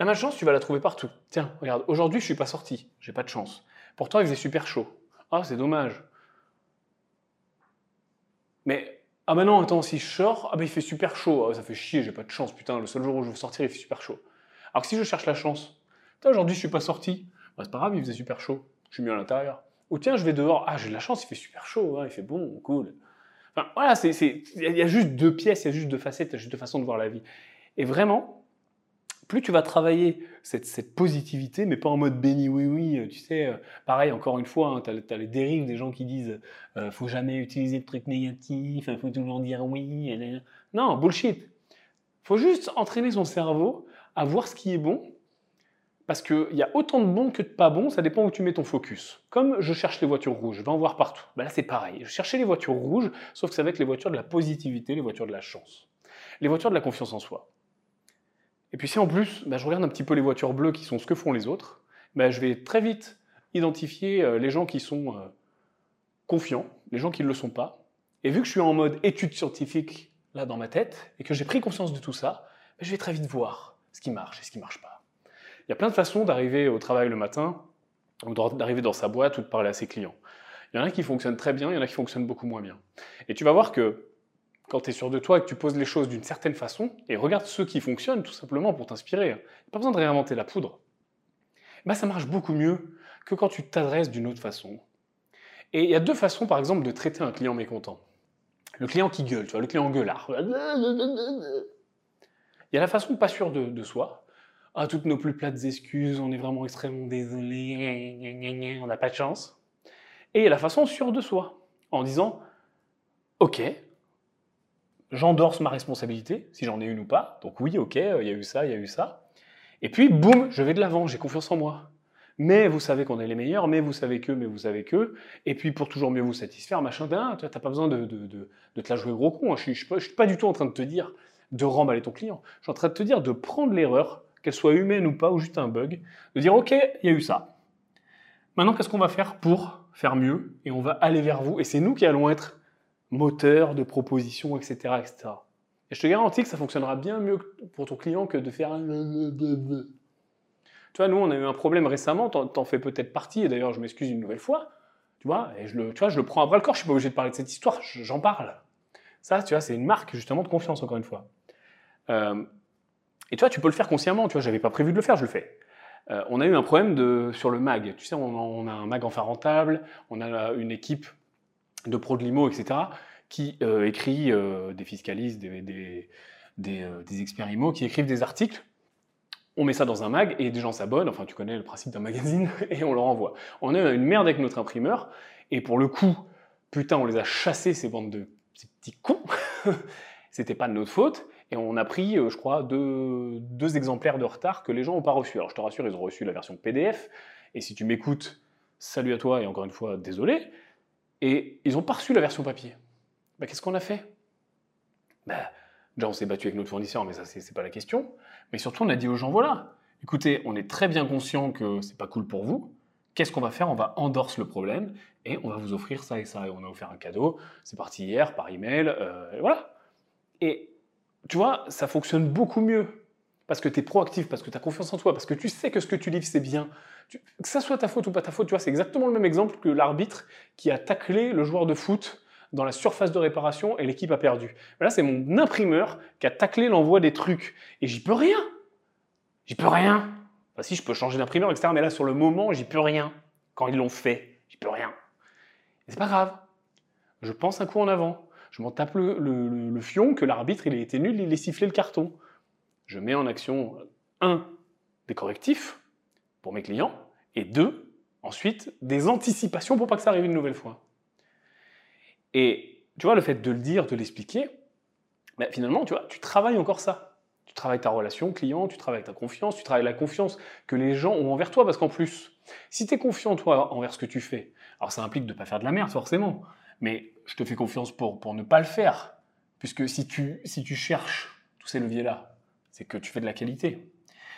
La malchance, tu vas la trouver partout. Tiens, regarde, aujourd'hui je suis pas sorti, j'ai pas de chance. Pourtant il faisait super chaud. Ah, c'est dommage. Mais ah maintenant, attends, si je sors, ah ben il fait super chaud, ah, ça fait chier, j'ai pas de chance, putain, le seul jour où je veux sortir, il fait super chaud. Alors que si je cherche la chance, aujourd'hui je suis pas sorti, bah, c'est pas grave, il faisait super chaud, je suis mieux à l'intérieur. Ou tiens, je vais dehors, ah j'ai de la chance, il fait super chaud, hein, il fait bon, cool. Enfin, voilà, il y a juste deux pièces, il y a juste deux facettes, il y a juste deux façons de voir la vie. Et vraiment, plus tu vas travailler cette, positivité, mais pas en mode béni oui oui, tu sais, euh, pareil, encore une fois, hein, tu as, les dérives des gens qui disent euh, faut jamais utiliser le truc négatif, il faut toujours dire oui. Non, bullshit. faut juste entraîner son cerveau à voir ce qui est bon parce qu'il y a autant de bons que de pas bons, ça dépend où tu mets ton focus. Comme je cherche les voitures rouges, je vais en voir partout. Ben là, c'est pareil. Je cherchais les voitures rouges, sauf que ça va être les voitures de la positivité, les voitures de la chance. Les voitures de la confiance en soi. Et puis si en plus, ben, je regarde un petit peu les voitures bleues qui sont ce que font les autres, ben, je vais très vite identifier euh, les gens qui sont euh, confiants, les gens qui ne le sont pas. Et vu que je suis en mode étude scientifique là dans ma tête, et que j'ai pris conscience de tout ça, je vais très vite voir ce qui marche et ce qui ne marche pas. Il y a plein de façons d'arriver au travail le matin, ou d'arriver dans sa boîte ou de parler à ses clients. Il y en a qui fonctionnent très bien, il y en a qui fonctionnent beaucoup moins bien. Et tu vas voir que quand tu es sûr de toi et que tu poses les choses d'une certaine façon, et regarde ceux qui fonctionnent tout simplement pour t'inspirer, pas besoin de réinventer la poudre, bah ça marche beaucoup mieux que quand tu t'adresses d'une autre façon. Et il y a deux façons, par exemple, de traiter un client mécontent. Le client qui gueule, tu vois, le client gueulard. Il y a la façon pas sûre de soi, ah, toutes nos plus plates excuses, on est vraiment extrêmement désolé, on n'a pas de chance. Et il y a la façon sûre de soi, en disant Ok, j'endorse ma responsabilité, si j'en ai une ou pas. Donc oui, ok, il y a eu ça, il y a eu ça. Et puis, boum, je vais de l'avant, j'ai confiance en moi. mais vous savez qu'on est les meilleurs, mais vous savez que, mais vous savez que, et puis pour toujours mieux vous satisfaire, machin, tu n'as pas besoin de, de, te la jouer gros con. Hein. Je ne suis, suis, pas du tout en train de te dire de remballer ton client. Je suis en train de te dire de prendre l'erreur, qu'elle soit humaine ou pas, ou juste un bug, de dire ok, il y a eu ça. Maintenant, qu'est-ce qu'on va faire pour faire mieux Et on va aller vers vous, et c'est nous qui allons être moteur de propositions, etc., etc. Et je te garantis que ça fonctionnera bien mieux pour ton client que de faire un... Tu vois, nous, on a eu un problème récemment, t'en fais peut-être partie, et d'ailleurs, je m'excuse une nouvelle fois, tu vois, et je le, tu vois, je le prends à bras le corps, je suis pas obligé de parler de cette histoire, j'en parle. Ça, tu vois, c'est une marque, justement, de confiance, encore une fois. Euh, et tu vois, tu peux le faire consciemment, tu vois, j'avais pas prévu de le faire, je le fais. Euh, on a eu un problème de, sur le mag. Tu sais, on, a un mag enfin rentable, on a une équipe de pro de limo, etc., qui euh, écrit, des fiscalistes, des, des, experts IMO, qui écrivent des articles on met ça dans un mag et des gens s'abonnent, enfin tu connais le principe d'un magazine, et on leur envoie. On a une merde avec notre imprimeur, et pour le coup, putain, on les a chassés ces bandes de ces petits cons. C'était pas de notre faute, et on a pris, euh, je crois, deux, deux exemplaires de retard que les gens n'ont pas reçus. Alors je te rassure, ils ont reçu la version PDF, et si tu m'écoutes, salut à toi, et encore une fois, désolé, et ils n'ont pas reçu la version papier. Bah, Qu'est-ce qu'on a fait? Bah, Déjà, on s'est battu avec notre fournisseur, mais ça, c'est pas la question. Mais surtout, on a dit aux gens, voilà, écoutez, on est très bien conscient que c'est pas cool pour vous. Qu'est-ce qu'on va faire? On va endorser le problème et on va vous offrir ça et ça. Et on a offert un cadeau. C'est parti hier par email. Euh, et voilà. Et tu vois, ça fonctionne beaucoup mieux parce que tu es proactif, parce que tu as confiance en toi, parce que tu sais que ce que tu livres, c'est bien. que ça soit ta faute ou pas ta faute, tu vois, c'est exactement le même exemple que l'arbitre qui a taclé le joueur de foot dans la surface de réparation et l'équipe a perdu. là, c'est mon imprimeur qui a taclé l'envoi des trucs. Et j'y peux rien. J'y peux rien. Si, je peux changer d'imprimeur, etc. Mais là, sur le moment, j'y peux rien. Quand ils l'ont fait, j'y peux rien. Et c'est pas grave. Je pense un coup en avant. Je m'en tape le, fion que l'arbitre, il a été nul, il a sifflé le carton. Je mets en action, un, des correctifs pour mes clients, et deux, ensuite, des anticipations pour pas que ça arrive une nouvelle fois. Et tu vois, le fait de le dire, de l'expliquer, ben, finalement, tu vois, tu travailles encore ça. Tu travailles ta relation client, tu travailles ta confiance, tu travailles la confiance que les gens ont envers toi, parce qu'en plus, si tu es confiant, toi, envers ce que tu fais, alors ça implique de ne pas faire de la merde, forcément, mais je te fais confiance pour, pour ne pas le faire, puisque si tu, si tu cherches tous ces leviers-là, c'est que tu fais de la qualité.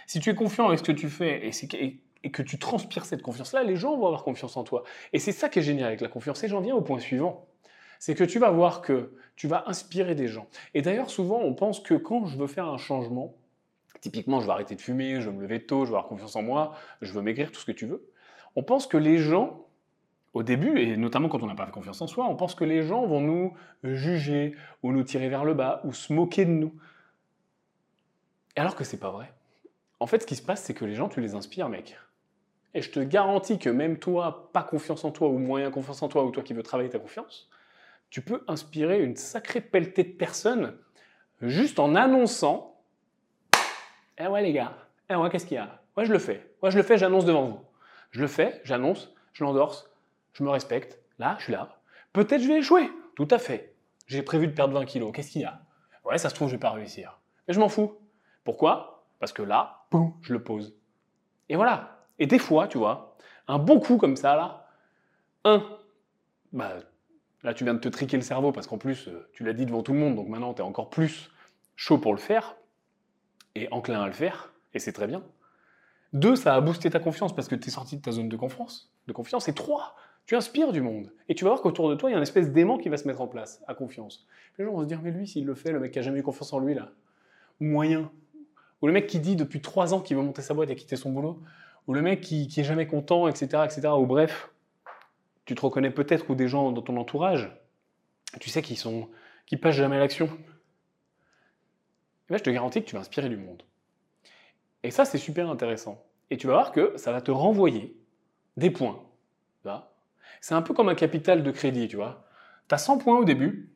Si tu es confiant avec ce que tu fais et, et que tu transpires cette confiance-là, les gens vont avoir confiance en toi. Et c'est ça qui est génial avec la confiance. Et j'en viens au point suivant c'est que tu vas voir que tu vas inspirer des gens. Et d'ailleurs, souvent, on pense que quand je veux faire un changement, typiquement, je veux arrêter de fumer, je veux me lever tôt, je veux avoir confiance en moi, je veux maigrir, tout ce que tu veux, on pense que les gens, au début, et notamment quand on n'a pas confiance en soi, on pense que les gens vont nous juger, ou nous tirer vers le bas, ou se moquer de nous. Alors que c'est pas vrai. En fait, ce qui se passe, c'est que les gens, tu les inspires, mec. Et je te garantis que même toi, pas confiance en toi, ou moyen confiance en toi, ou toi qui veux travailler ta confiance, tu peux inspirer une sacrée pelletée de personnes juste en annonçant Eh ouais les gars, eh ouais qu'est-ce qu'il y a? Moi je le fais, moi je le fais, j'annonce devant vous. Je le fais, j'annonce, je l'endorse, je me respecte, là je suis là. Peut-être je vais échouer, tout à fait. J'ai prévu de perdre 20 kilos, qu'est-ce qu'il y a? Ouais ça se trouve je vais pas réussir. Mais je m'en fous. Pourquoi? Parce que là, boum, je le pose. Et voilà. Et des fois, tu vois, un bon coup comme ça là, un, bah Là, tu viens de te triquer le cerveau parce qu'en plus, euh, tu l'as dit devant tout le monde, donc maintenant, tu es encore plus chaud pour le faire et enclin à le faire, et c'est très bien. Deux, ça a boosté ta confiance parce que tu es sorti de ta zone de confiance. De confiance. Et trois, tu inspires du monde. Et tu vas voir qu'autour de toi, il y a une espèce d'aimant qui va se mettre en place, à confiance. Les gens vont se dire, mais lui, s'il le fait, le mec qui a jamais eu confiance en lui, là, moyen. Ou le mec qui dit depuis trois ans qu'il veut monter sa boîte et quitter son boulot. Ou le mec qui, est jamais content, etc., etc. Ou bref, tu te reconnais peut-être ou des gens dans ton entourage, tu sais qu'ils sont, qui passent jamais à l'action. je te garantis que tu vas inspirer du monde. Et ça, c'est super intéressant. Et tu vas voir que ça va te renvoyer des points. C'est un peu comme un capital de crédit, tu vois. Tu as 100 points au début,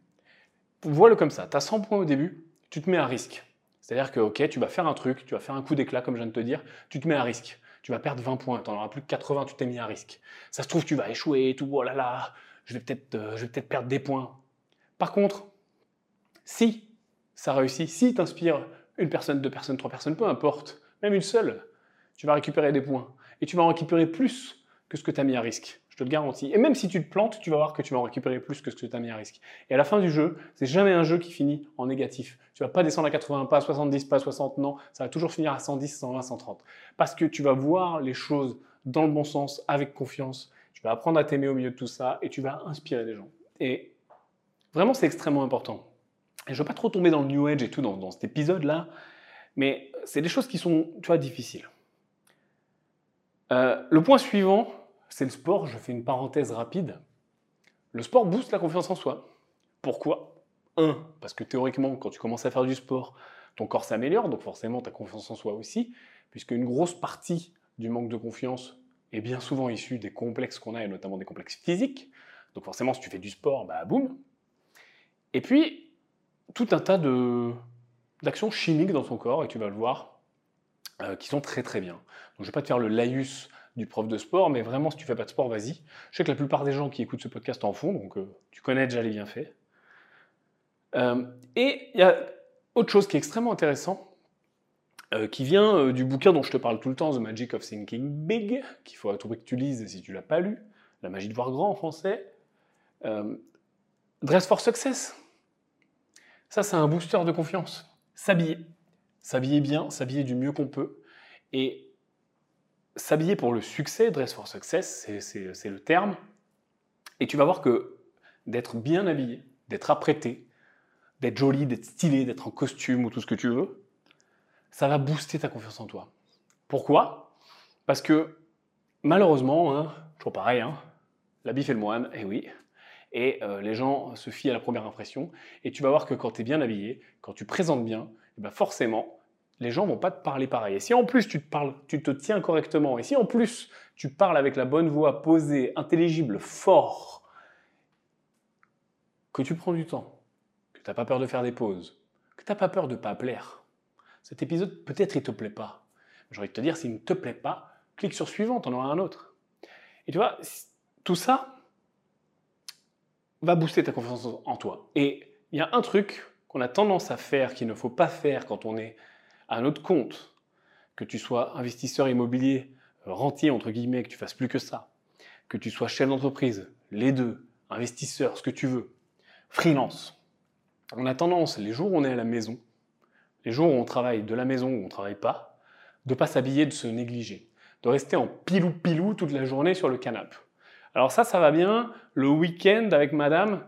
vois-le comme ça, tu as 100 points au début, tu te mets à risque. C'est-à-dire que, ok, tu vas faire un truc, tu vas faire un coup d'éclat, comme je viens de te dire, tu te mets à risque tu vas perdre 20 points, tu n'en auras plus que 80, tu t'es mis à risque. Ça se trouve, tu vas échouer et tout, oh là là, je vais peut-être euh, peut perdre des points. Par contre, si ça réussit, si tu inspires une personne, deux personnes, trois personnes, peu importe, même une seule, tu vas récupérer des points. et tu vas en récupérer plus que ce que tu as mis à risque. Je te le garantis. Et même si tu te plantes, tu vas voir que tu vas en récupérer plus que ce que tu as mis à risque. Et à la fin du jeu, c'est jamais un jeu qui finit en négatif. Tu vas pas descendre à 80, pas à 70, pas à 60, non. Ça va toujours finir à 110, 120, 130. Parce que tu vas voir les choses dans le bon sens, avec confiance. Tu vas apprendre à t'aimer au milieu de tout ça et tu vas inspirer des gens. Et vraiment, c'est extrêmement important. Et je veux pas trop tomber dans le New Age et tout dans, dans cet épisode-là, mais c'est des choses qui sont, tu vois, difficiles. Euh, le point suivant, c'est le sport. Je fais une parenthèse rapide. Le sport booste la confiance en soi. Pourquoi? Un, parce que théoriquement, quand tu commences à faire du sport, ton corps s'améliore, donc forcément ta confiance en soi aussi, puisque une grosse partie du manque de confiance est bien souvent issue des complexes qu'on a, et notamment des complexes physiques. Donc forcément, si tu fais du sport, bah boum. Et puis, tout un tas d'actions chimiques dans ton corps, et tu vas le voir, euh, qui sont très très bien. Donc je ne vais pas te faire le laïus du prof de sport, mais vraiment, si tu fais pas de sport, vas-y. Je sais que la plupart des gens qui écoutent ce podcast en font, donc euh, tu connais déjà les bienfaits. Euh, et il y a autre chose qui est extrêmement intéressant, qui vient du bouquin dont je te parle tout le temps, The Magic of Thinking Big, qu'il faut à tout prix que tu lises si tu l'as pas lu, La magie de voir grand en français. Dress for Success. Ça, c'est un booster de confiance. S'habiller. S'habiller bien, s'habiller du mieux qu'on peut. Et s'habiller pour le succès, dress for success, c'est le terme. Et tu vas voir que d'être bien habillé, d'être apprêté, d'être joli, d'être stylé, d'être en costume ou tout ce que tu veux, ça va booster ta confiance en toi. Pourquoi? Parce que malheureusement, hein, toujours pareil, hein, l'habit fait le moine, et eh oui, et euh, les gens se fient à la première impression, et tu vas voir que quand tu es bien habillé, quand tu présentes bien, et ben forcément, les gens vont pas te parler pareil. Et si en plus tu te parles, tu te tiens correctement, et si en plus tu parles avec la bonne voix, posée, intelligible, fort, que tu prends du temps, que tu n'as pas peur de faire des pauses, que tu n'as pas peur de pas plaire, cet épisode peut-être il te plaît pas. J'aurais de te dire s'il ne te plaît pas, clique sur suivant, en auras un autre. Et tu vois, tout ça va booster ta confiance en toi. Et il y a un truc qu'on a tendance à faire qu'il ne faut pas faire quand on est à notre compte, que tu sois investisseur immobilier, euh, rentier entre guillemets, que tu fasses plus que ça, que tu sois chef d'entreprise, les deux, investisseur, ce que tu veux, freelance. On a tendance, les jours où on est à la maison, les jours où on travaille de la maison ou on ne travaille pas, de pas s'habiller, de se négliger, de rester en pilou-pilou toute la journée sur le canapé. Alors ça, ça va bien le week-end avec madame,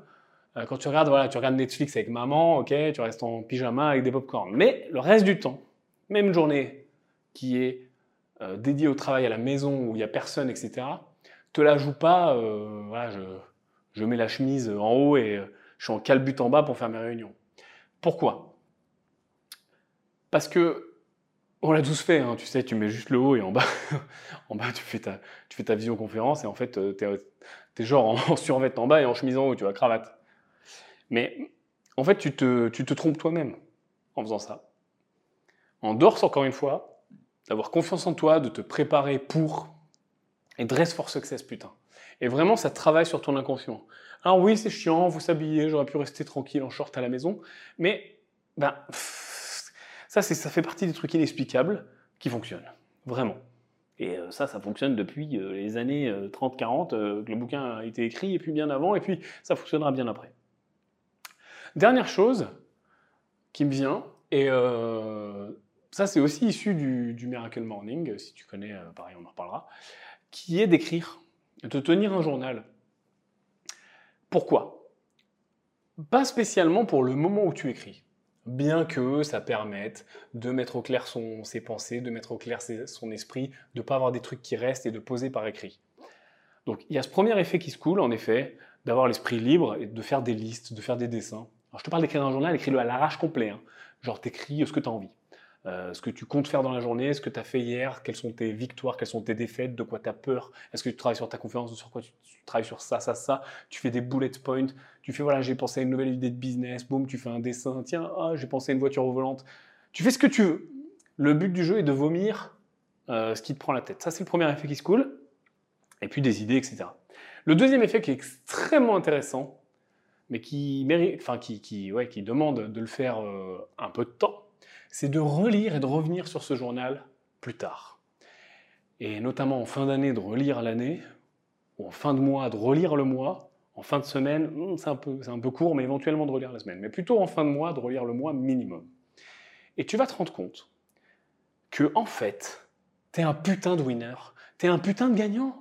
euh, quand tu regardes, voilà, tu regardes Netflix avec maman, ok, tu restes en pyjama avec des pop-corn. Mais le reste du temps, même journée qui est euh, dédiée au travail à la maison où il n'y a personne, etc., te la joue pas, euh, je, mets la chemise en haut et euh, je suis en calbut en bas pour faire mes réunions. Pourquoi? Parce que on l'a tous fait, hein, tu sais, tu mets juste le haut et en bas, en bas tu fais ta, tu fais ta visioconférence et en fait tu es, genre en, survêt en bas et en chemise en haut, tu vois, cravate. Mais en fait tu te, tu te trompes toi-même en faisant ça en dors encore une fois, d'avoir confiance en toi, de te préparer pour, et dress for success, putain. Et vraiment, ça travaille sur ton inconscient. Alors oui, c'est chiant, vous s'habiller, j'aurais pu rester tranquille en short à la maison, mais ben, ça, ça fait partie des trucs inexplicables qui fonctionnent, vraiment. Et euh, ça, ça fonctionne depuis euh, les années 30-40, euh, que le bouquin a été écrit, et puis bien avant, et puis ça fonctionnera bien après. Dernière chose qui me vient, et ça c'est aussi issu du, Miracle Morning, si tu connais, euh, pareil on en reparlera, qui est d'écrire, de tenir un journal. Pourquoi? Pas spécialement pour le moment où tu écris, bien que ça permette de mettre au clair son, ses pensées, de mettre au clair son esprit, de ne pas avoir des trucs qui restent et de poser par écrit. Donc il y a ce premier effet qui se coule, en effet, d'avoir l'esprit libre et de faire des listes, de faire des dessins. Alors je te parle d'écrire un journal, écris-le à l'arrache complet. Hein. Genre t'écris ce que tu as envie. Euh, ce que tu comptes faire dans la journée, ce que tu as fait hier, quelles sont tes victoires, quelles sont tes défaites, de quoi tu as peur, est-ce que tu travailles sur ta confiance, sur quoi tu, travailles sur ça, ça, ça, tu fais des bullet points, tu fais voilà, j'ai pensé à une nouvelle idée de business, boum, tu fais un dessin, tiens, ah, j'ai pensé à une voiture volante. Tu fais ce que tu veux. Le but du jeu est de vomir euh, ce qui te prend la tête. Ça, c'est le premier effet qui se coule. Et puis des idées, etc. Le deuxième effet qui est extrêmement intéressant, mais qui, mérite, enfin, qui, qui, ouais, qui demande de le faire euh, un peu de temps, c'est de relire et de revenir sur ce journal plus tard. et notamment en fin d'année de relire l'année, ou en fin de mois de relire le mois, en fin de semaine, hmm, c'est un, peu, un peu court, mais éventuellement de relire la semaine, mais plutôt en fin de mois de relire le mois minimum. Et tu vas te rendre compte que, en fait, t'es un putain de winner, t'es un putain de gagnant.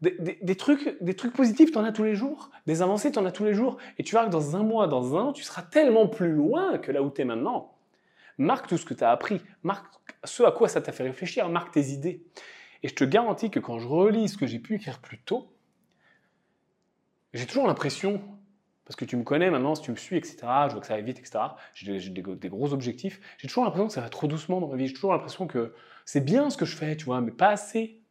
Des, trucs, des trucs positifs, t'en as tous les jours. Des avancées, t'en as tous les jours. Et tu verras que dans un mois, dans un an, tu seras tellement plus loin que là où t'es maintenant. Marque tout ce que tu as appris. Marque ce à quoi ça t'a fait réfléchir. Marque tes idées. Et je te garantis que quand je relis ce que j'ai pu écrire plus tôt, j'ai toujours l'impression, parce que tu me connais maintenant, si tu me suis, etc., je vois que ça va vite, etc., j'ai des, des, gros objectifs, j'ai toujours l'impression que ça va trop doucement dans ma vie, j'ai toujours l'impression que c'est bien ce que je fais, tu vois, mais pas assez.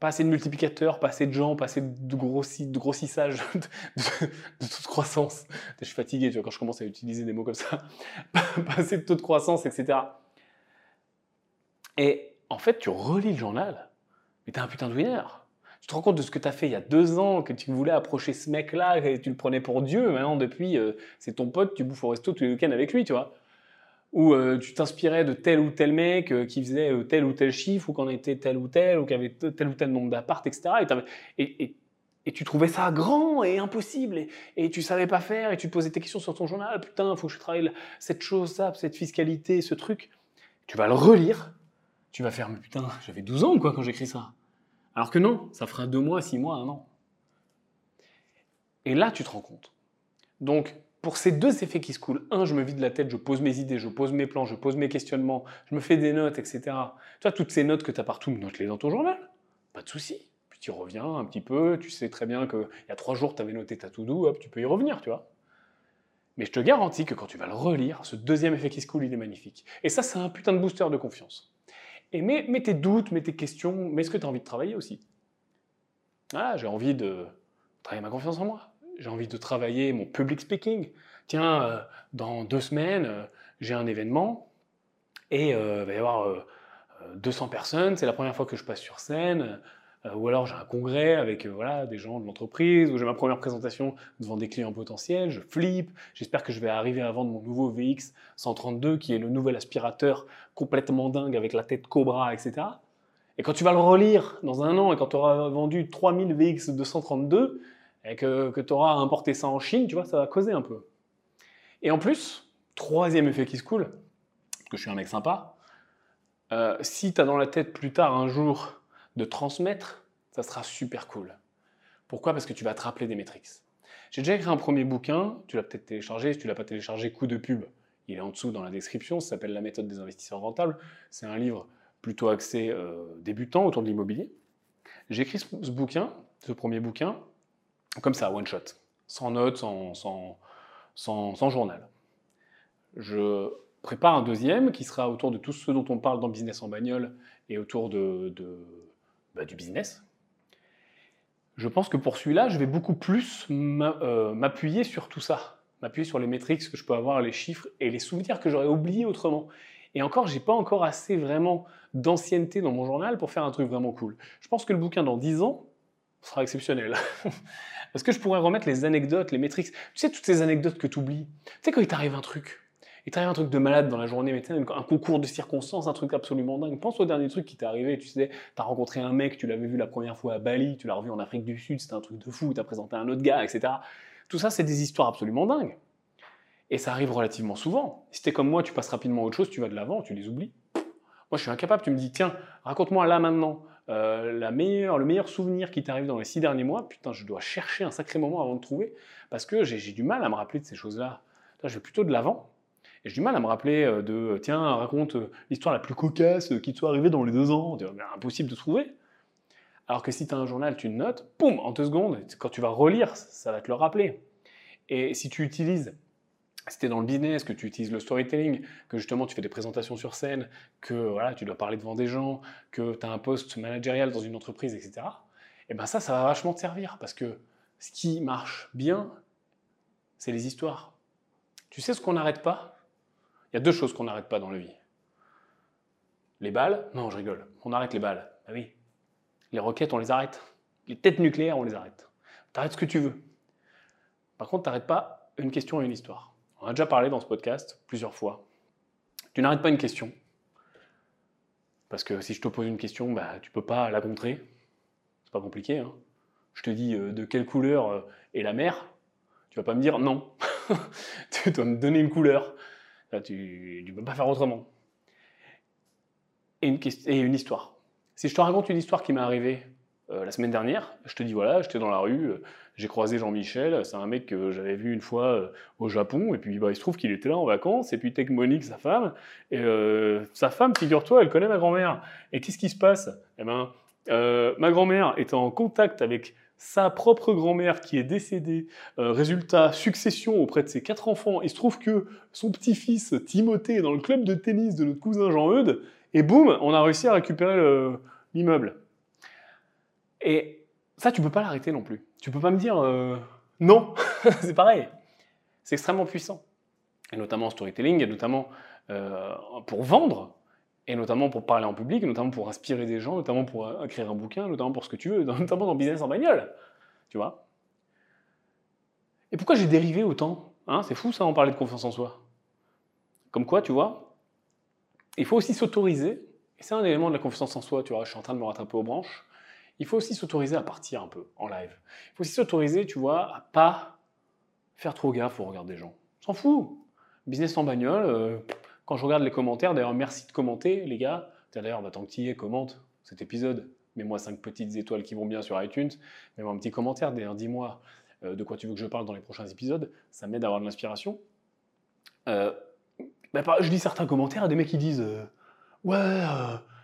Pas assez de multiplicateurs, pas assez de gens, pas assez de, de grossissage, de, toute croissance. Je suis fatigué, tu vois, quand je commence à utiliser des mots comme ça. pas assez de taux de croissance, etc. Et en fait, tu relis le journal, mais t'es un putain de winner. Tu te rends compte de ce que tu as fait il y a deux ans, que tu voulais approcher ce mec-là et tu le prenais pour Dieu. Maintenant, depuis, euh, c'est ton pote, tu bouffes au resto tous les week-ends avec lui, tu vois où euh, tu t'inspirais de tel ou tel mec euh, qui faisait euh, tel ou tel chiffre, ou qu'on était tel ou tel, ou qui avait tel ou tel nombre d'appart, etc. Et, tu trouvais ça grand et impossible, et, tu savais pas faire, et tu te posais tes questions sur ton journal, ah, putain, faut que je travaille cette chose, ça, cette fiscalité, ce truc. Tu vas le relire, tu vas faire, mais putain, j'avais 12 ans quoi quand j'écris ça. Alors que non, ça fera deux mois, six mois, un an. Et là, tu te rends compte. Donc, pour ces deux effets qui se coulent, un, je me vide la tête, je pose mes idées, je pose mes plans, je pose mes questionnements, je me fais des notes, etc. Tu vois, toutes ces notes que tu as partout, note-les dans ton journal, pas de souci. Puis tu reviens un petit peu, tu sais très bien qu'il y a trois jours, tu avais noté ta to-do, hop, tu peux y revenir, tu vois. Mais je te garantis que quand tu vas le relire, ce deuxième effet qui se coule, il est magnifique. Et ça, c'est un putain de booster de confiance. Et mets, tes doutes, mets tes questions, mets ce que tu as envie de travailler aussi. Ah, j'ai envie de travailler ma confiance en moi j'ai envie de travailler mon public speaking. Tiens, euh, dans deux semaines, euh, j'ai un événement et euh, il va y avoir 200 personnes, c'est la première fois que je passe sur scène. ou alors j'ai un congrès avec voilà, des gens de l'entreprise, ou j'ai ma première présentation devant des clients potentiels, je flippe, j'espère que je vais arriver à vendre mon nouveau VX 132 qui est le nouvel aspirateur complètement dingue avec la tête cobra, etc. Et quand tu vas le relire dans un an et quand tu auras vendu 3000 VX 232, et que, tu auras importé ça en Chine, tu vois, ça va causer un peu. Et en plus, troisième effet qui se coule, que je suis un mec sympa, euh, si tu as dans la tête plus tard un jour de transmettre, ça sera super cool. Pourquoi? Parce que tu vas te rappeler des métriques. J'ai déjà écrit un premier bouquin, tu l'as peut-être téléchargé, si tu l'as pas téléchargé, coup de pub, il est en dessous dans la description, ça s'appelle La méthode des investisseurs rentables. C'est un livre plutôt axé euh, débutant autour de l'immobilier. J'ai écrit ce bouquin, ce premier bouquin, comme ça, one shot, sans notes, sans, journal. Je prépare un deuxième qui sera autour de tout ce dont on parle dans Business en bagnole et autour de, bah, du business. Je pense que pour celui-là, je vais beaucoup plus euh, m'appuyer sur tout ça, m'appuyer sur les métriques que je peux avoir, les chiffres et les souvenirs que j'aurais oubliés autrement. Et encore, j'ai pas encore assez vraiment d'ancienneté dans mon journal pour faire un truc vraiment cool. Je pense que le bouquin dans 10 ans sera exceptionnel. Est-ce que je pourrais remettre les anecdotes, les métriques Tu sais, toutes ces anecdotes que tu oublies. Tu sais, quand il t'arrive un truc, il t'arrive un truc de malade dans la journée, mais un concours de circonstances, un truc absolument dingue. Pense au dernier truc qui t'est arrivé, tu sais, t'as rencontré un mec, tu l'avais vu la première fois à Bali, tu l'as revu en Afrique du Sud, c'était un truc de fou, t'as présenté un autre gars, etc. Tout ça, c'est des histoires absolument dingues. Et ça arrive relativement souvent. Si t'es comme moi, tu passes rapidement à autre chose, tu vas de l'avant, tu les oublies. Moi, je suis incapable, tu me dis, tiens, raconte-moi là maintenant euh, le meilleur souvenir qui t'arrive dans les six derniers mois, putain, je dois chercher un sacré moment avant de trouver, parce que j'ai du mal à me rappeler de ces choses-là. Je vais plutôt de l'avant. Et j'ai du mal à me rappeler euh, de, tiens, raconte euh, l'histoire la plus cocasse qui te soit arrivée dans les deux ans. Impossible de trouver. Alors que si tu as un journal, tu notes, boum, en deux secondes, quand tu vas relire, ça va te le rappeler. Et si tu utilises si tu es dans le business, que tu utilises le storytelling, que justement tu fais des présentations sur scène, que voilà, tu dois parler devant des gens, que tu as un poste managérial dans une entreprise, etc., et eh bien ça, ça va vachement te servir parce que ce qui marche bien, c'est les histoires. Tu sais ce qu'on n'arrête pas? Il y a deux choses qu'on n'arrête pas dans la vie. Les balles Non, je rigole. On arrête les balles. Ah oui. Les roquettes, on les arrête. Les têtes nucléaires, on les arrête. Tu arrêtes ce que tu veux. Par contre, tu n'arrêtes pas une question et une histoire. On a déjà parlé dans ce podcast plusieurs fois. Tu n'arrêtes pas une question. Parce que si je te pose une question, bah, tu peux pas la contrer. C'est pas compliqué. Hein. Je te dis euh, de quelle couleur euh, est la mer. Tu vas pas me dire non. tu dois me donner une couleur. tu ne peux pas faire autrement. Et une histoire. Si je te raconte une histoire qui m'est arrivée euh, la semaine dernière, je te dis voilà, j'étais dans la rue, euh, j'ai croisé Jean-Michel, c'est un mec que j'avais vu une fois euh, au Japon, et puis bah, il se trouve qu'il était là en vacances, et puis Tech Monique, sa femme, et sa femme, figure-toi, elle connaît ma grand-mère. Et qu'est-ce qui se passe? Eh ben, ma grand-mère est en contact avec sa propre grand-mère qui est décédée, résultat, succession auprès de ses quatre enfants, il se trouve que son petit-fils Timothée est dans le club de tennis de notre cousin Jean-Eudes, et boum, on a réussi à récupérer l'immeuble. Et ça, tu peux pas l'arrêter non plus. Tu peux pas me dire euh, non, c'est pareil. C'est extrêmement puissant. Et notamment en storytelling, et notamment euh, pour vendre, et notamment pour parler en public, notamment pour inspirer des gens, notamment pour écrire un bouquin, notamment pour ce que tu veux, notamment dans business en bagnole. Tu vois? Et pourquoi j'ai dérivé autant hein? C'est fou ça, on parlait de confiance en soi. Comme quoi, tu vois, il faut aussi s'autoriser, et c'est un élément de la confiance en soi, tu vois, je suis en train de me rattraper aux branches, il faut aussi s'autoriser à partir un peu en live. Il faut aussi s'autoriser, tu vois, à pas faire trop gaffe au regard des gens. S'en fout. Business en bagnole, euh, quand je regarde les commentaires, d'ailleurs, merci de commenter, les gars. D'ailleurs, bah, tant que tu y es, commente cet épisode. Mets-moi 5 petites étoiles qui vont bien sur iTunes. Mets-moi un petit commentaire. D'ailleurs, dis-moi euh, de quoi tu veux que je parle dans les prochains épisodes. Ça m'aide à avoir de l'inspiration. Euh, bah, je lis certains commentaires des mecs qui disent Ouais,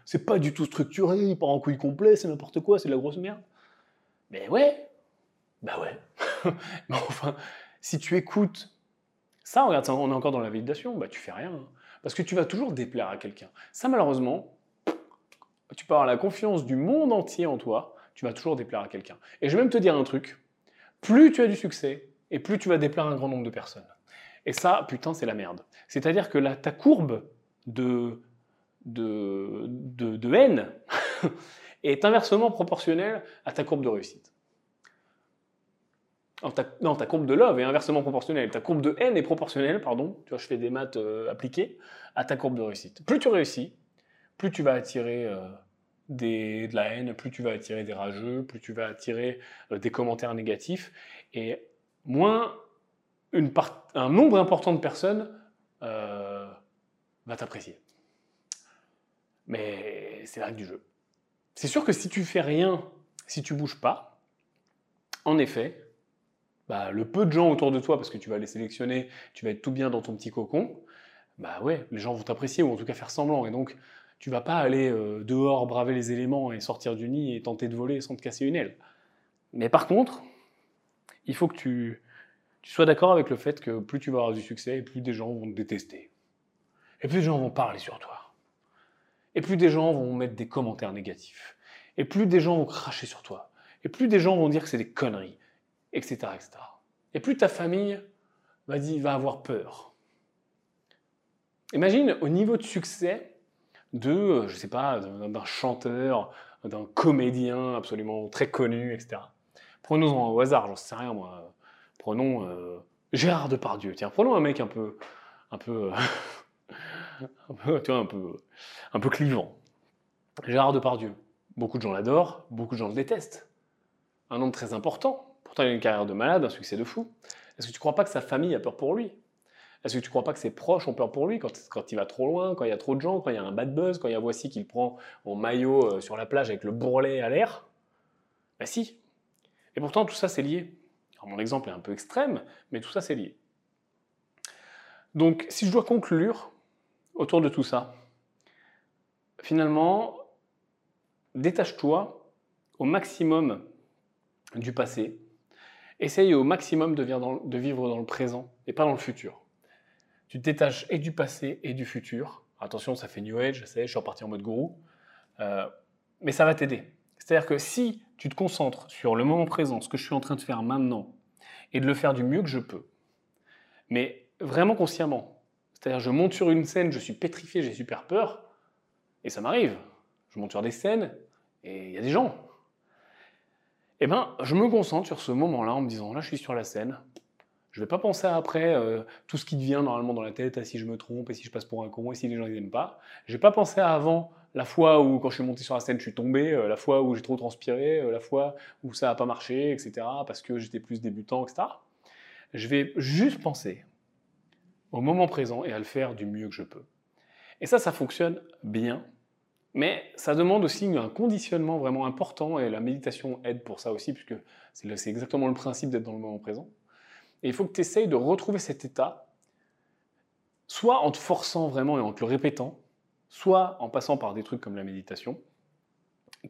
c'est pas du tout structuré, il part en couille complet, c'est n'importe quoi, c'est de la grosse merde. Mais ouais, bah ouais. Mais enfin, si tu écoutes ça, regarde, on est encore dans la validation, bah tu fais rien. Hein. Parce que tu vas toujours déplaire à quelqu'un. Ça, malheureusement, tu peux avoir la confiance du monde entier en toi, tu vas toujours déplaire à quelqu'un. Et je vais même te dire un truc, plus tu as du succès, et plus tu vas déplaire un grand nombre de personnes. Et ça, putain, c'est la merde. C'est-à-dire que là, ta courbe de de, de, haine est inversement proportionnelle à ta courbe de réussite. non, ta courbe de love est inversement proportionnelle. Ta courbe de haine est proportionnelle, pardon, tu vois, je fais des maths euh, appliquées, à ta courbe de réussite. Plus tu réussis, plus tu vas attirer euh, des, de la haine, plus tu vas attirer des rageux, plus tu vas attirer euh, des commentaires négatifs, et moins un nombre important de personnes va t'apprécier. Mais c'est la règle du jeu. C'est sûr que si tu fais rien, si tu bouges pas, en effet, bah, le peu de gens autour de toi, parce que tu vas les sélectionner, tu vas être tout bien dans ton petit cocon, bah ouais, les gens vont t'apprécier ou en tout cas faire semblant. Et donc, tu vas pas aller euh, dehors braver les éléments et sortir du nid et tenter de voler sans te casser une aile. Mais par contre, il faut que tu, tu sois d'accord avec le fait que plus tu vas avoir du succès, plus des gens vont te détester. Et plus de gens vont parler sur toi et plus des gens vont mettre des commentaires négatifs, et plus des gens vont cracher sur toi, et plus des gens vont dire que c'est des conneries, etc., etc. Et plus ta famille va, avoir peur. Imagine au niveau de succès de, euh, je sais pas, d'un chanteur, d'un comédien absolument très connu, etc. Prenons-en au hasard, j'en sais rien moi. Prenons euh, Gérard Depardieu. Tiens, prenons un mec un peu, un peu, un peu, tu vois, un peu, un peu clivant. Gérard Depardieu. Beaucoup de gens l'adorent, beaucoup de gens le détestent. Un homme très important. Pourtant, il a une carrière de malade, un succès de fou. Est-ce que tu ne crois pas que sa famille a peur pour lui? Est-ce que tu ne crois pas que ses proches ont peur pour lui quand, il va trop loin, quand il y a trop de gens, quand il y a un bad buzz, quand il y a Voici qu'il prend en maillot euh, sur la plage avec le bourrelet à l'air? Ben si. Et pourtant, tout ça, c'est lié. Alors, mon exemple est un peu extrême, mais tout ça, c'est lié. Donc, si je dois conclure, autour de tout ça Finalement, détache-toi au maximum du passé. Essaye au maximum de vivre, dans, le présent et pas dans le futur. Tu te détaches et du passé et du futur. Attention, ça fait New Age, je sais, je suis reparti en mode gourou. Euh, mais ça va t'aider. C'est-à-dire que si tu te concentres sur le moment présent, ce que je suis en train de faire maintenant, et de le faire du mieux que je peux, mais vraiment consciemment, c'est-à-dire, je monte sur une scène, je suis pétrifié, j'ai super peur, et ça m'arrive. Je monte sur des scènes, et il y a des gens. Eh bien, je me concentre sur ce moment-là en me disant, là, je suis sur la scène. Je ne vais pas penser après euh, tout ce qui devient normalement dans la tête, ah, si je me trompe, et si je passe pour un con, et si les gens n'aiment pas. Je ne vais pas penser à avant la fois où, quand je suis monté sur la scène, je suis tombé, euh, la fois où j'ai trop transpiré, euh, la fois où ça n'a pas marché, etc., parce que j'étais plus débutant, etc. Je vais juste penser au moment présent et à le faire du mieux que je peux. Et ça, ça fonctionne bien, mais ça demande aussi un conditionnement vraiment important, et la méditation aide pour ça aussi, puisque c'est exactement le principe d'être dans le moment présent. Et il faut que tu essayes de retrouver cet état, soit en te forçant vraiment et en te le répétant, soit en passant par des trucs comme la méditation,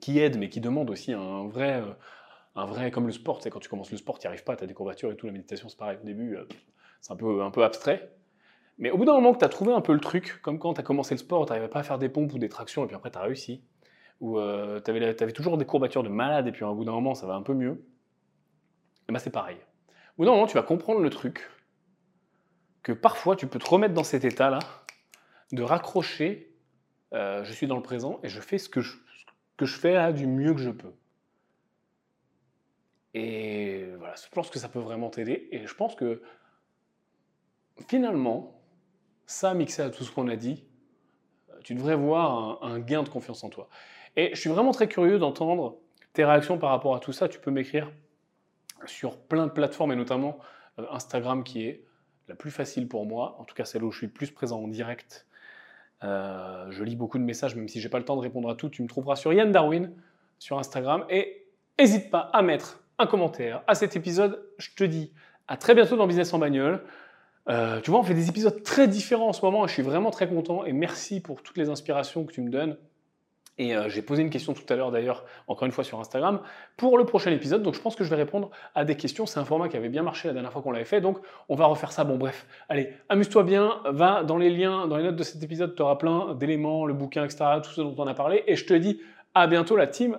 qui aident, mais qui demandent aussi un vrai, euh, un vrai comme le sport, c'est quand tu commences le sport, tu n'y arrives pas, tu as des courbatures et tout, la méditation c'est pareil, au début, euh, c'est un peu, un peu abstrait, mais au bout d'un moment que tu as trouvé un peu le truc, comme quand tu as commencé le sport, tu n'arrivais pas à faire des pompes ou des tractions, et puis après tu as réussi, ou euh, tu avais, toujours des courbatures de malade, et puis au bout d'un moment ça va un peu mieux, et ben c'est pareil. Au bout d'un moment, tu vas comprendre le truc, que parfois tu peux te remettre dans cet état-là, de raccrocher euh, je suis dans le présent et je fais ce que je, que je fais là du mieux que je peux. Et voilà, je pense que ça peut vraiment t'aider. Et je pense que finalement, ça mixé à tout ce qu'on a dit, tu devrais voir un, gain de confiance en toi. Et je suis vraiment très curieux d'entendre tes réactions par rapport à tout ça. Tu peux m'écrire sur plein de plateformes et notamment euh, Instagram qui est la plus facile pour moi, en tout cas celle où je suis plus présent en direct euh, je lis beaucoup de messages, même si j'ai pas le temps de répondre à tout. Tu me trouveras sur Yann Darwin sur Instagram. Et n'hésite pas à mettre un commentaire à cet épisode. Je te dis à très bientôt dans Business en bagnole. Euh, tu vois, on fait des épisodes très différents en ce moment je suis vraiment très content. Et merci pour toutes les inspirations que tu me donnes. Et euh, j'ai posé une question tout à l'heure d'ailleurs, encore une fois sur Instagram, pour le prochain épisode. Donc je pense que je vais répondre à des questions. C'est un format qui avait bien marché la dernière fois qu'on l'avait fait. Donc on va refaire ça. Bon bref, allez, amuse-toi bien. Va dans les liens, dans les notes de cet épisode, tu auras plein d'éléments, le bouquin, etc. Tout ce dont on a parlé. Et je te dis à bientôt la team.